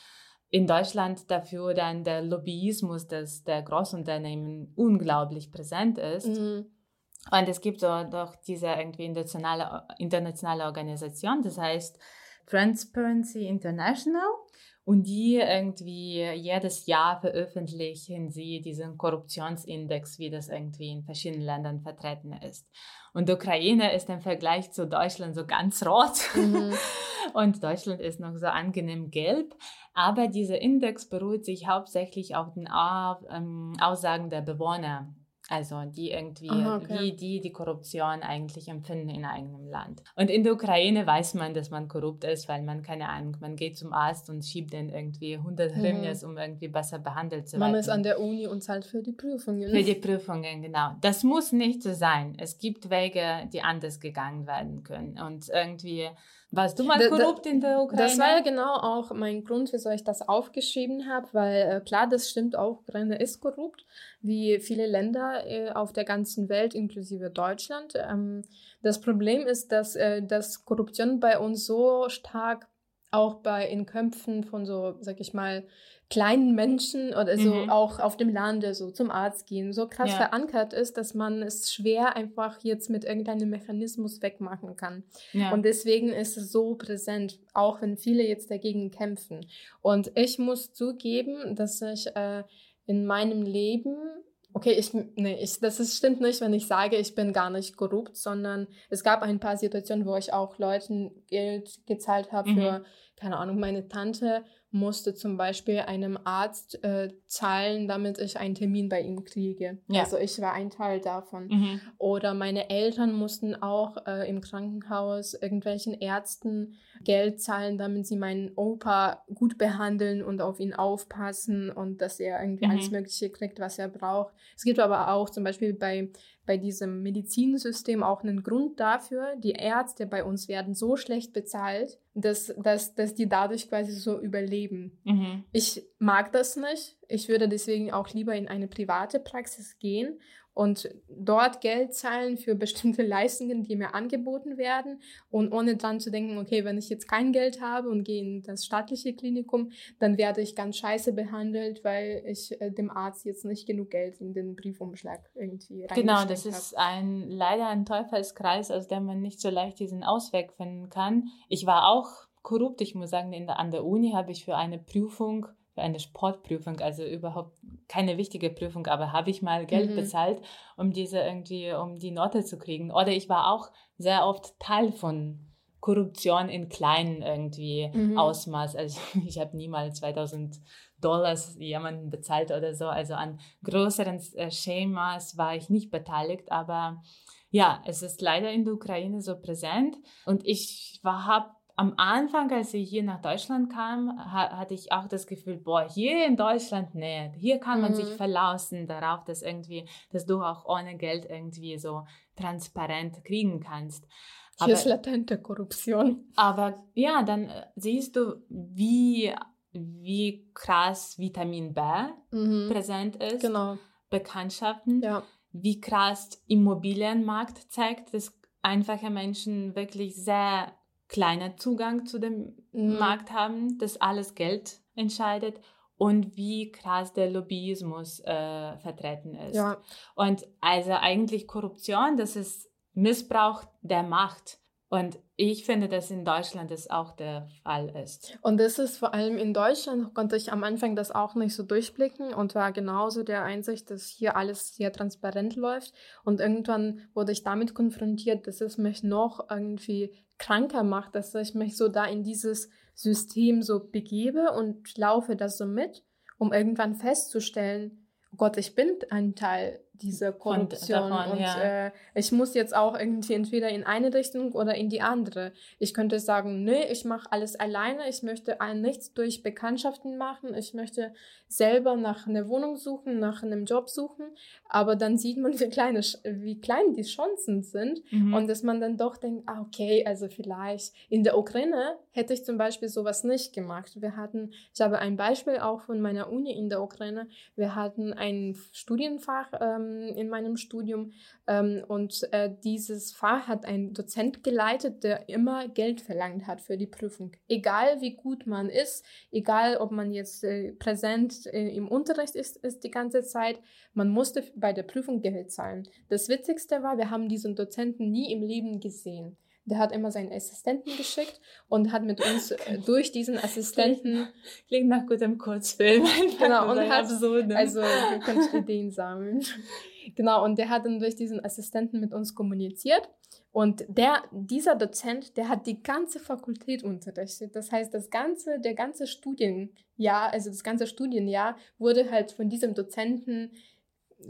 in Deutschland dafür dann der Lobbyismus des, der Großunternehmen unglaublich präsent ist. Mhm. Und es gibt so doch diese irgendwie internationale, internationale Organisation, das heißt Transparency International. Und die irgendwie jedes Jahr veröffentlichen sie diesen Korruptionsindex, wie das irgendwie in verschiedenen Ländern vertreten ist. Und Ukraine ist im Vergleich zu Deutschland so ganz rot. Mhm. Und Deutschland ist noch so angenehm gelb. Aber dieser Index beruht sich hauptsächlich auf den ähm, Aussagen der Bewohner also die irgendwie, Aha, okay. wie die die Korruption eigentlich empfinden in eigenem Land. Und in der Ukraine weiß man, dass man korrupt ist, weil man, keine Ahnung, man geht zum Arzt und schiebt den irgendwie 100 Hryvnias, mhm. um irgendwie besser behandelt zu werden. Man ist an der Uni und zahlt für die Prüfungen. Für die Prüfungen, genau. Das muss nicht so sein. Es gibt Wege, die anders gegangen werden können. Und irgendwie warst du mal korrupt in der Ukraine? Das war ja genau auch mein Grund, wieso ich das aufgeschrieben habe, weil äh, klar, das stimmt auch, Ukraine ist korrupt, wie viele Länder äh, auf der ganzen Welt, inklusive Deutschland. Ähm, das Problem ist, dass, äh, dass Korruption bei uns so stark auch bei in Köpfen von so, sag ich mal, kleinen Menschen oder so mhm. auch auf dem Lande so zum Arzt gehen so krass ja. verankert ist, dass man es schwer einfach jetzt mit irgendeinem Mechanismus wegmachen kann. Ja. Und deswegen ist es so präsent, auch wenn viele jetzt dagegen kämpfen. Und ich muss zugeben, dass ich äh, in meinem Leben Okay, ich, nee, ich, das ist, stimmt nicht, wenn ich sage, ich bin gar nicht korrupt, sondern es gab ein paar Situationen, wo ich auch Leuten Geld gezahlt habe mhm. für, keine Ahnung, meine Tante musste zum Beispiel einem Arzt äh, zahlen, damit ich einen Termin bei ihm kriege. Ja. Also ich war ein Teil davon. Mhm. Oder meine Eltern mussten auch äh, im Krankenhaus irgendwelchen Ärzten Geld zahlen, damit sie meinen Opa gut behandeln und auf ihn aufpassen und dass er irgendwie mhm. alles Mögliche kriegt, was er braucht. Es gibt aber auch zum Beispiel bei bei diesem Medizinsystem auch einen Grund dafür. Die Ärzte bei uns werden so schlecht bezahlt, dass, dass, dass die dadurch quasi so überleben. Mhm. Ich mag das nicht. Ich würde deswegen auch lieber in eine private Praxis gehen und dort Geld zahlen für bestimmte Leistungen, die mir angeboten werden. Und ohne dran zu denken, okay, wenn ich jetzt kein Geld habe und gehe in das staatliche Klinikum, dann werde ich ganz scheiße behandelt, weil ich äh, dem Arzt jetzt nicht genug Geld in den Briefumschlag irgendwie Genau, das ist ein leider ein Teufelskreis, aus dem man nicht so leicht diesen Ausweg finden kann. Ich war auch korrupt, ich muss sagen, in der, an der Uni habe ich für eine Prüfung eine Sportprüfung, also überhaupt keine wichtige Prüfung, aber habe ich mal Geld mhm. bezahlt, um diese irgendwie, um die Note zu kriegen. Oder ich war auch sehr oft Teil von Korruption in kleinen irgendwie mhm. Ausmaß. Also ich habe niemals 2000 Dollars jemanden bezahlt oder so. Also an größeren äh, Schemas war ich nicht beteiligt, aber ja, es ist leider in der Ukraine so präsent und ich habe am Anfang, als ich hier nach Deutschland kam, hatte ich auch das Gefühl, boah, hier in Deutschland, nee, hier kann man mhm. sich verlassen darauf, dass irgendwie, dass du auch ohne Geld irgendwie so transparent kriegen kannst. Aber, hier ist latente Korruption. Aber ja, dann äh, siehst du, wie, wie krass Vitamin B mhm. präsent ist. Genau. Bekanntschaften. Ja. Wie krass Immobilienmarkt zeigt, dass einfache Menschen wirklich sehr kleiner Zugang zu dem mhm. Markt haben, dass alles Geld entscheidet und wie krass der Lobbyismus äh, vertreten ist. Ja. Und also eigentlich Korruption, das ist Missbrauch der Macht. Und ich finde, dass in Deutschland das auch der Fall ist. Und das ist vor allem in Deutschland, konnte ich am Anfang das auch nicht so durchblicken und war genauso der Einsicht, dass hier alles sehr transparent läuft. Und irgendwann wurde ich damit konfrontiert, dass es mich noch irgendwie kranker macht, dass ich mich so da in dieses System so begebe und laufe das so mit, um irgendwann festzustellen, oh Gott, ich bin ein Teil diese Korruption. Davon, und ja. äh, ich muss jetzt auch irgendwie entweder in eine Richtung oder in die andere. Ich könnte sagen, nee, ich mache alles alleine, ich möchte nichts durch Bekanntschaften machen, ich möchte selber nach einer Wohnung suchen, nach einem Job suchen, aber dann sieht man, wie, kleine, wie klein die Chancen sind mhm. und dass man dann doch denkt, ah, okay, also vielleicht in der Ukraine hätte ich zum Beispiel sowas nicht gemacht. Wir hatten, ich habe ein Beispiel auch von meiner Uni in der Ukraine, wir hatten ein Studienfach, ähm, ähm, in meinem Studium. Ähm, und äh, dieses Fach hat ein Dozent geleitet, der immer Geld verlangt hat für die Prüfung. Egal wie gut man ist, egal ob man jetzt äh, präsent äh, im Unterricht ist, ist die ganze Zeit, man musste bei der Prüfung Geld zahlen. Das Witzigste war, wir haben diesen Dozenten nie im Leben gesehen. Der hat immer seinen Assistenten geschickt und hat mit uns äh, durch diesen Assistenten. Klingt nach gutem Kurzfilm. Genau, und hat, absurd, also wir können Ideen sammeln. Genau, und der hat dann durch diesen Assistenten mit uns kommuniziert. Und der, dieser Dozent, der hat die ganze Fakultät unterrichtet. Das heißt, das ganze, der ganze Studienjahr, also das ganze Studienjahr wurde halt von diesem Dozenten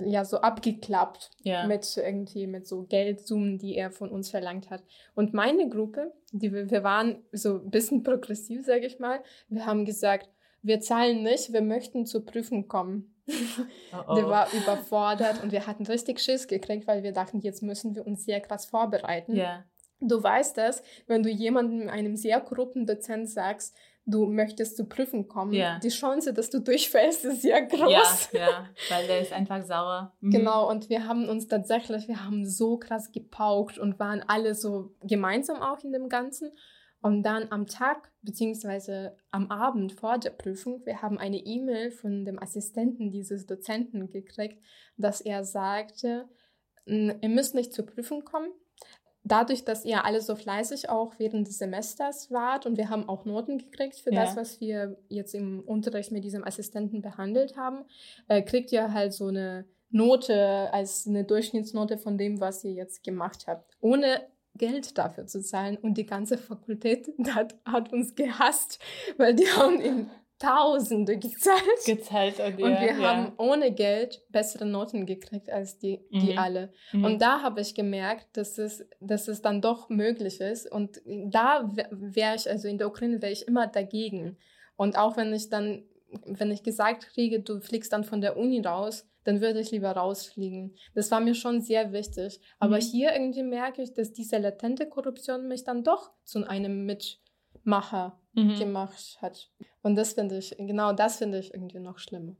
ja so abgeklappt ja. mit irgendwie mit so Geldsummen, die er von uns verlangt hat. Und meine Gruppe, die wir, wir waren so ein bisschen progressiv, sage ich mal. Wir haben gesagt, wir zahlen nicht, wir möchten zur Prüfung kommen. Oh oh. Der war überfordert und wir hatten richtig Schiss gekriegt, weil wir dachten, jetzt müssen wir uns sehr krass vorbereiten. Ja. Du weißt das, wenn du jemandem, einem sehr korrupten Dozent sagst, du möchtest zu Prüfen kommen, ja. die Chance, dass du durchfällst, ist sehr groß. Ja, ja, weil der ist einfach sauer. Mhm. Genau, und wir haben uns tatsächlich, wir haben so krass gepaukt und waren alle so gemeinsam auch in dem Ganzen. Und dann am Tag beziehungsweise am Abend vor der Prüfung, wir haben eine E-Mail von dem Assistenten dieses Dozenten gekriegt, dass er sagte, ihr müsst nicht zur Prüfung kommen. Dadurch, dass ihr alle so fleißig auch während des Semesters wart und wir haben auch Noten gekriegt für ja. das, was wir jetzt im Unterricht mit diesem Assistenten behandelt haben, äh, kriegt ihr halt so eine Note als eine Durchschnittsnote von dem, was ihr jetzt gemacht habt. Ohne Geld dafür zu zahlen. Und die ganze Fakultät hat, hat uns gehasst, weil die haben ihm Tausende gezahlt. Gezahlt und, ja, und wir ja. haben ohne Geld bessere Noten gekriegt als die, die mhm. alle. Mhm. Und da habe ich gemerkt, dass es, dass es dann doch möglich ist. Und da wäre ich, also in der Ukraine wäre ich immer dagegen. Und auch wenn ich dann, wenn ich gesagt kriege, du fliegst dann von der Uni raus, dann würde ich lieber rausfliegen. Das war mir schon sehr wichtig. Aber mhm. hier irgendwie merke ich, dass diese latente Korruption mich dann doch zu einem Mitmacher mhm. gemacht hat. Und das finde ich, genau das finde ich irgendwie noch schlimmer.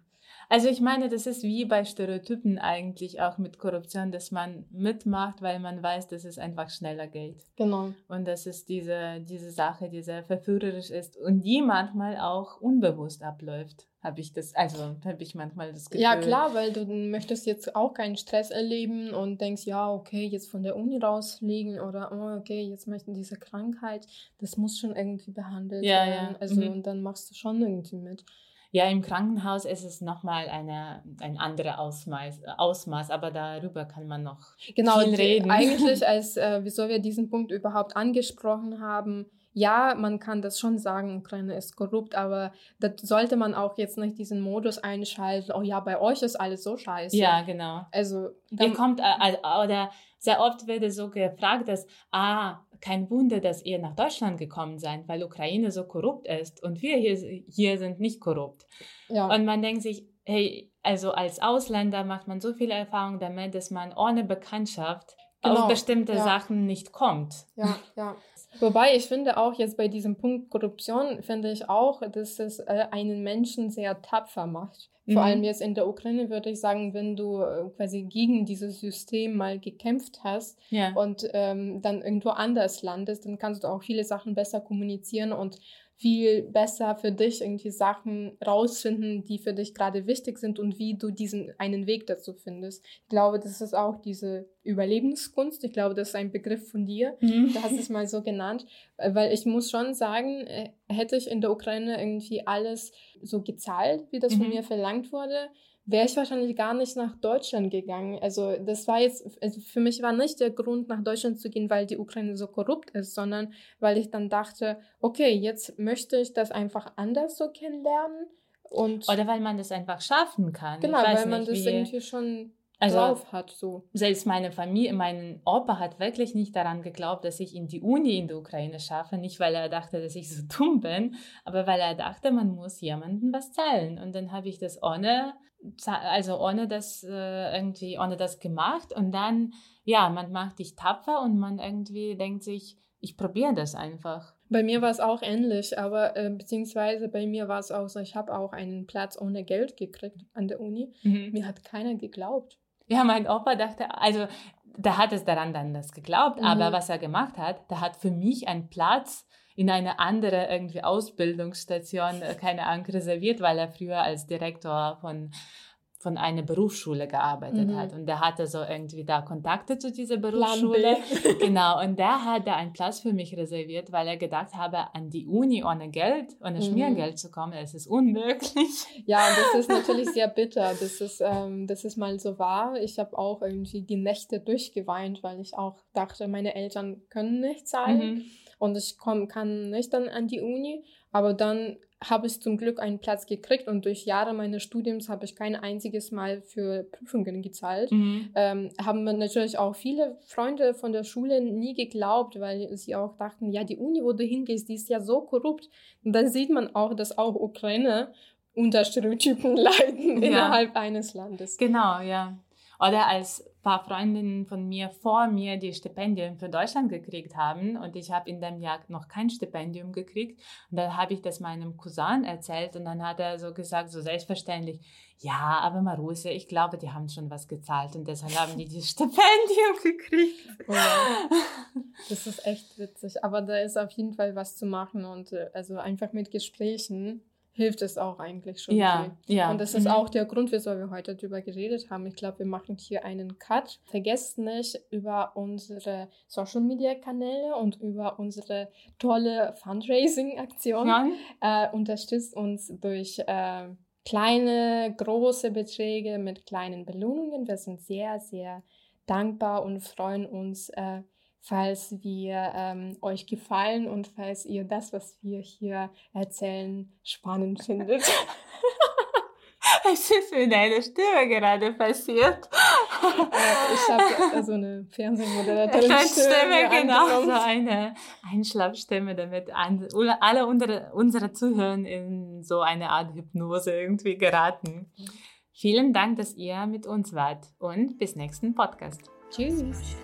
Also ich meine, das ist wie bei Stereotypen eigentlich auch mit Korruption, dass man mitmacht, weil man weiß, dass es einfach schneller geht. Genau. Und dass es diese, diese Sache, die sehr verführerisch ist und die manchmal auch unbewusst abläuft habe ich das, also habe ich manchmal das Gefühl. Ja, klar, weil du möchtest jetzt auch keinen Stress erleben und denkst, ja, okay, jetzt von der Uni rausfliegen oder oh, okay, jetzt möchten diese Krankheit, das muss schon irgendwie behandelt ja, werden. Ja. Also mhm. und dann machst du schon irgendwie mit. Ja, im Krankenhaus ist es nochmal eine, ein anderer Ausmaß, Ausmaß, aber darüber kann man noch genau, viel reden. Eigentlich, als äh, wieso wir diesen Punkt überhaupt angesprochen haben, ja, man kann das schon sagen, Ukraine ist korrupt, aber da sollte man auch jetzt nicht diesen Modus einschalten, oh ja, bei euch ist alles so scheiße. Ja, genau. Also, ihr kommt, äh, oder sehr oft wird so gefragt, dass, ah, kein Wunder, dass ihr nach Deutschland gekommen seid, weil Ukraine so korrupt ist und wir hier, hier sind nicht korrupt. Ja. Und man denkt sich, hey, also als Ausländer macht man so viel Erfahrung damit, dass man ohne Bekanntschaft genau. auf bestimmte ja. Sachen nicht kommt. Ja, ja. Wobei ich finde auch jetzt bei diesem Punkt Korruption, finde ich auch, dass es äh, einen Menschen sehr tapfer macht. Vor mhm. allem jetzt in der Ukraine würde ich sagen, wenn du äh, quasi gegen dieses System mal gekämpft hast ja. und ähm, dann irgendwo anders landest, dann kannst du auch viele Sachen besser kommunizieren und viel besser für dich irgendwie Sachen rausfinden, die für dich gerade wichtig sind und wie du diesen einen Weg dazu findest. Ich glaube, das ist auch diese Überlebenskunst. Ich glaube, das ist ein Begriff von dir. Mhm. Du hast es mal so genannt, äh, weil ich muss schon sagen, äh, hätte ich in der Ukraine irgendwie alles so gezahlt, wie das mhm. von mir verlangt wurde, wäre ich wahrscheinlich gar nicht nach Deutschland gegangen. Also das war jetzt, also für mich war nicht der Grund, nach Deutschland zu gehen, weil die Ukraine so korrupt ist, sondern weil ich dann dachte, okay, jetzt möchte ich das einfach anders so kennenlernen. Und Oder weil man das einfach schaffen kann. Genau, weil man das irgendwie schon also, drauf hat. So. Selbst meine Familie, mein Opa hat wirklich nicht daran geglaubt, dass ich in die Uni in der Ukraine schaffe. Nicht, weil er dachte, dass ich so dumm bin, aber weil er dachte, man muss jemandem was zahlen. Und dann habe ich das ohne also ohne das äh, irgendwie, ohne das gemacht und dann, ja, man macht dich tapfer und man irgendwie denkt sich, ich probiere das einfach. Bei mir war es auch ähnlich, aber äh, beziehungsweise bei mir war es auch so, ich habe auch einen Platz ohne Geld gekriegt an der Uni. Mhm. Mir hat keiner geglaubt. Ja, mein Opa dachte, also da hat es daran dann das geglaubt, mhm. aber was er gemacht hat, der hat für mich einen Platz in eine andere irgendwie Ausbildungsstation, äh, keine Ahnung, reserviert, weil er früher als Direktor von von einer Berufsschule gearbeitet mhm. hat und der hatte so irgendwie da Kontakte zu dieser Berufsschule. genau, und der hat da einen Platz für mich reserviert, weil er gedacht habe, an die Uni ohne Geld, ohne mhm. Schmiergeld zu kommen, es ist unmöglich. Ja, das ist natürlich sehr bitter, das ist, ähm, das ist mal so wahr. Ich habe auch irgendwie die Nächte durchgeweint, weil ich auch dachte, meine Eltern können nicht zahlen. Mhm und ich komm, kann nicht dann an die Uni. Aber dann habe ich zum Glück einen Platz gekriegt und durch Jahre meines Studiums habe ich kein einziges Mal für Prüfungen gezahlt. Mhm. Ähm, haben natürlich auch viele Freunde von der Schule nie geglaubt, weil sie auch dachten, ja, die Uni, wo du hingehst, die ist ja so korrupt. Und dann sieht man auch, dass auch Ukraine unter Stereotypen leiden ja. innerhalb eines Landes. Genau, ja. Oder als ein paar Freundinnen von mir vor mir die Stipendien für Deutschland gekriegt haben und ich habe in dem Jahr noch kein Stipendium gekriegt. Und dann habe ich das meinem Cousin erzählt und dann hat er so gesagt, so selbstverständlich, ja, aber Maruse, ich glaube, die haben schon was gezahlt und deshalb haben die das Stipendium gekriegt. Oh, das ist echt witzig, aber da ist auf jeden Fall was zu machen und äh, also einfach mit Gesprächen hilft es auch eigentlich schon ja, viel. Ja. Und das ist mhm. auch der Grund, wieso wir heute darüber geredet haben. Ich glaube, wir machen hier einen Cut. Vergesst nicht, über unsere Social Media Kanäle und über unsere tolle Fundraising-Aktion ja. äh, unterstützt uns durch äh, kleine, große Beträge mit kleinen Belohnungen. Wir sind sehr, sehr dankbar und freuen uns, äh, falls wir ähm, euch gefallen und falls ihr das, was wir hier erzählen, spannend findet. Was ist mit deiner Stimme gerade passiert? Äh, ich habe so eine Fernsehmoderatorin Stimme, genau, so eine Einschlafstimme, damit alle unsere, unsere Zuhörer in so eine Art Hypnose irgendwie geraten. Vielen Dank, dass ihr mit uns wart und bis nächsten Podcast. Tschüss.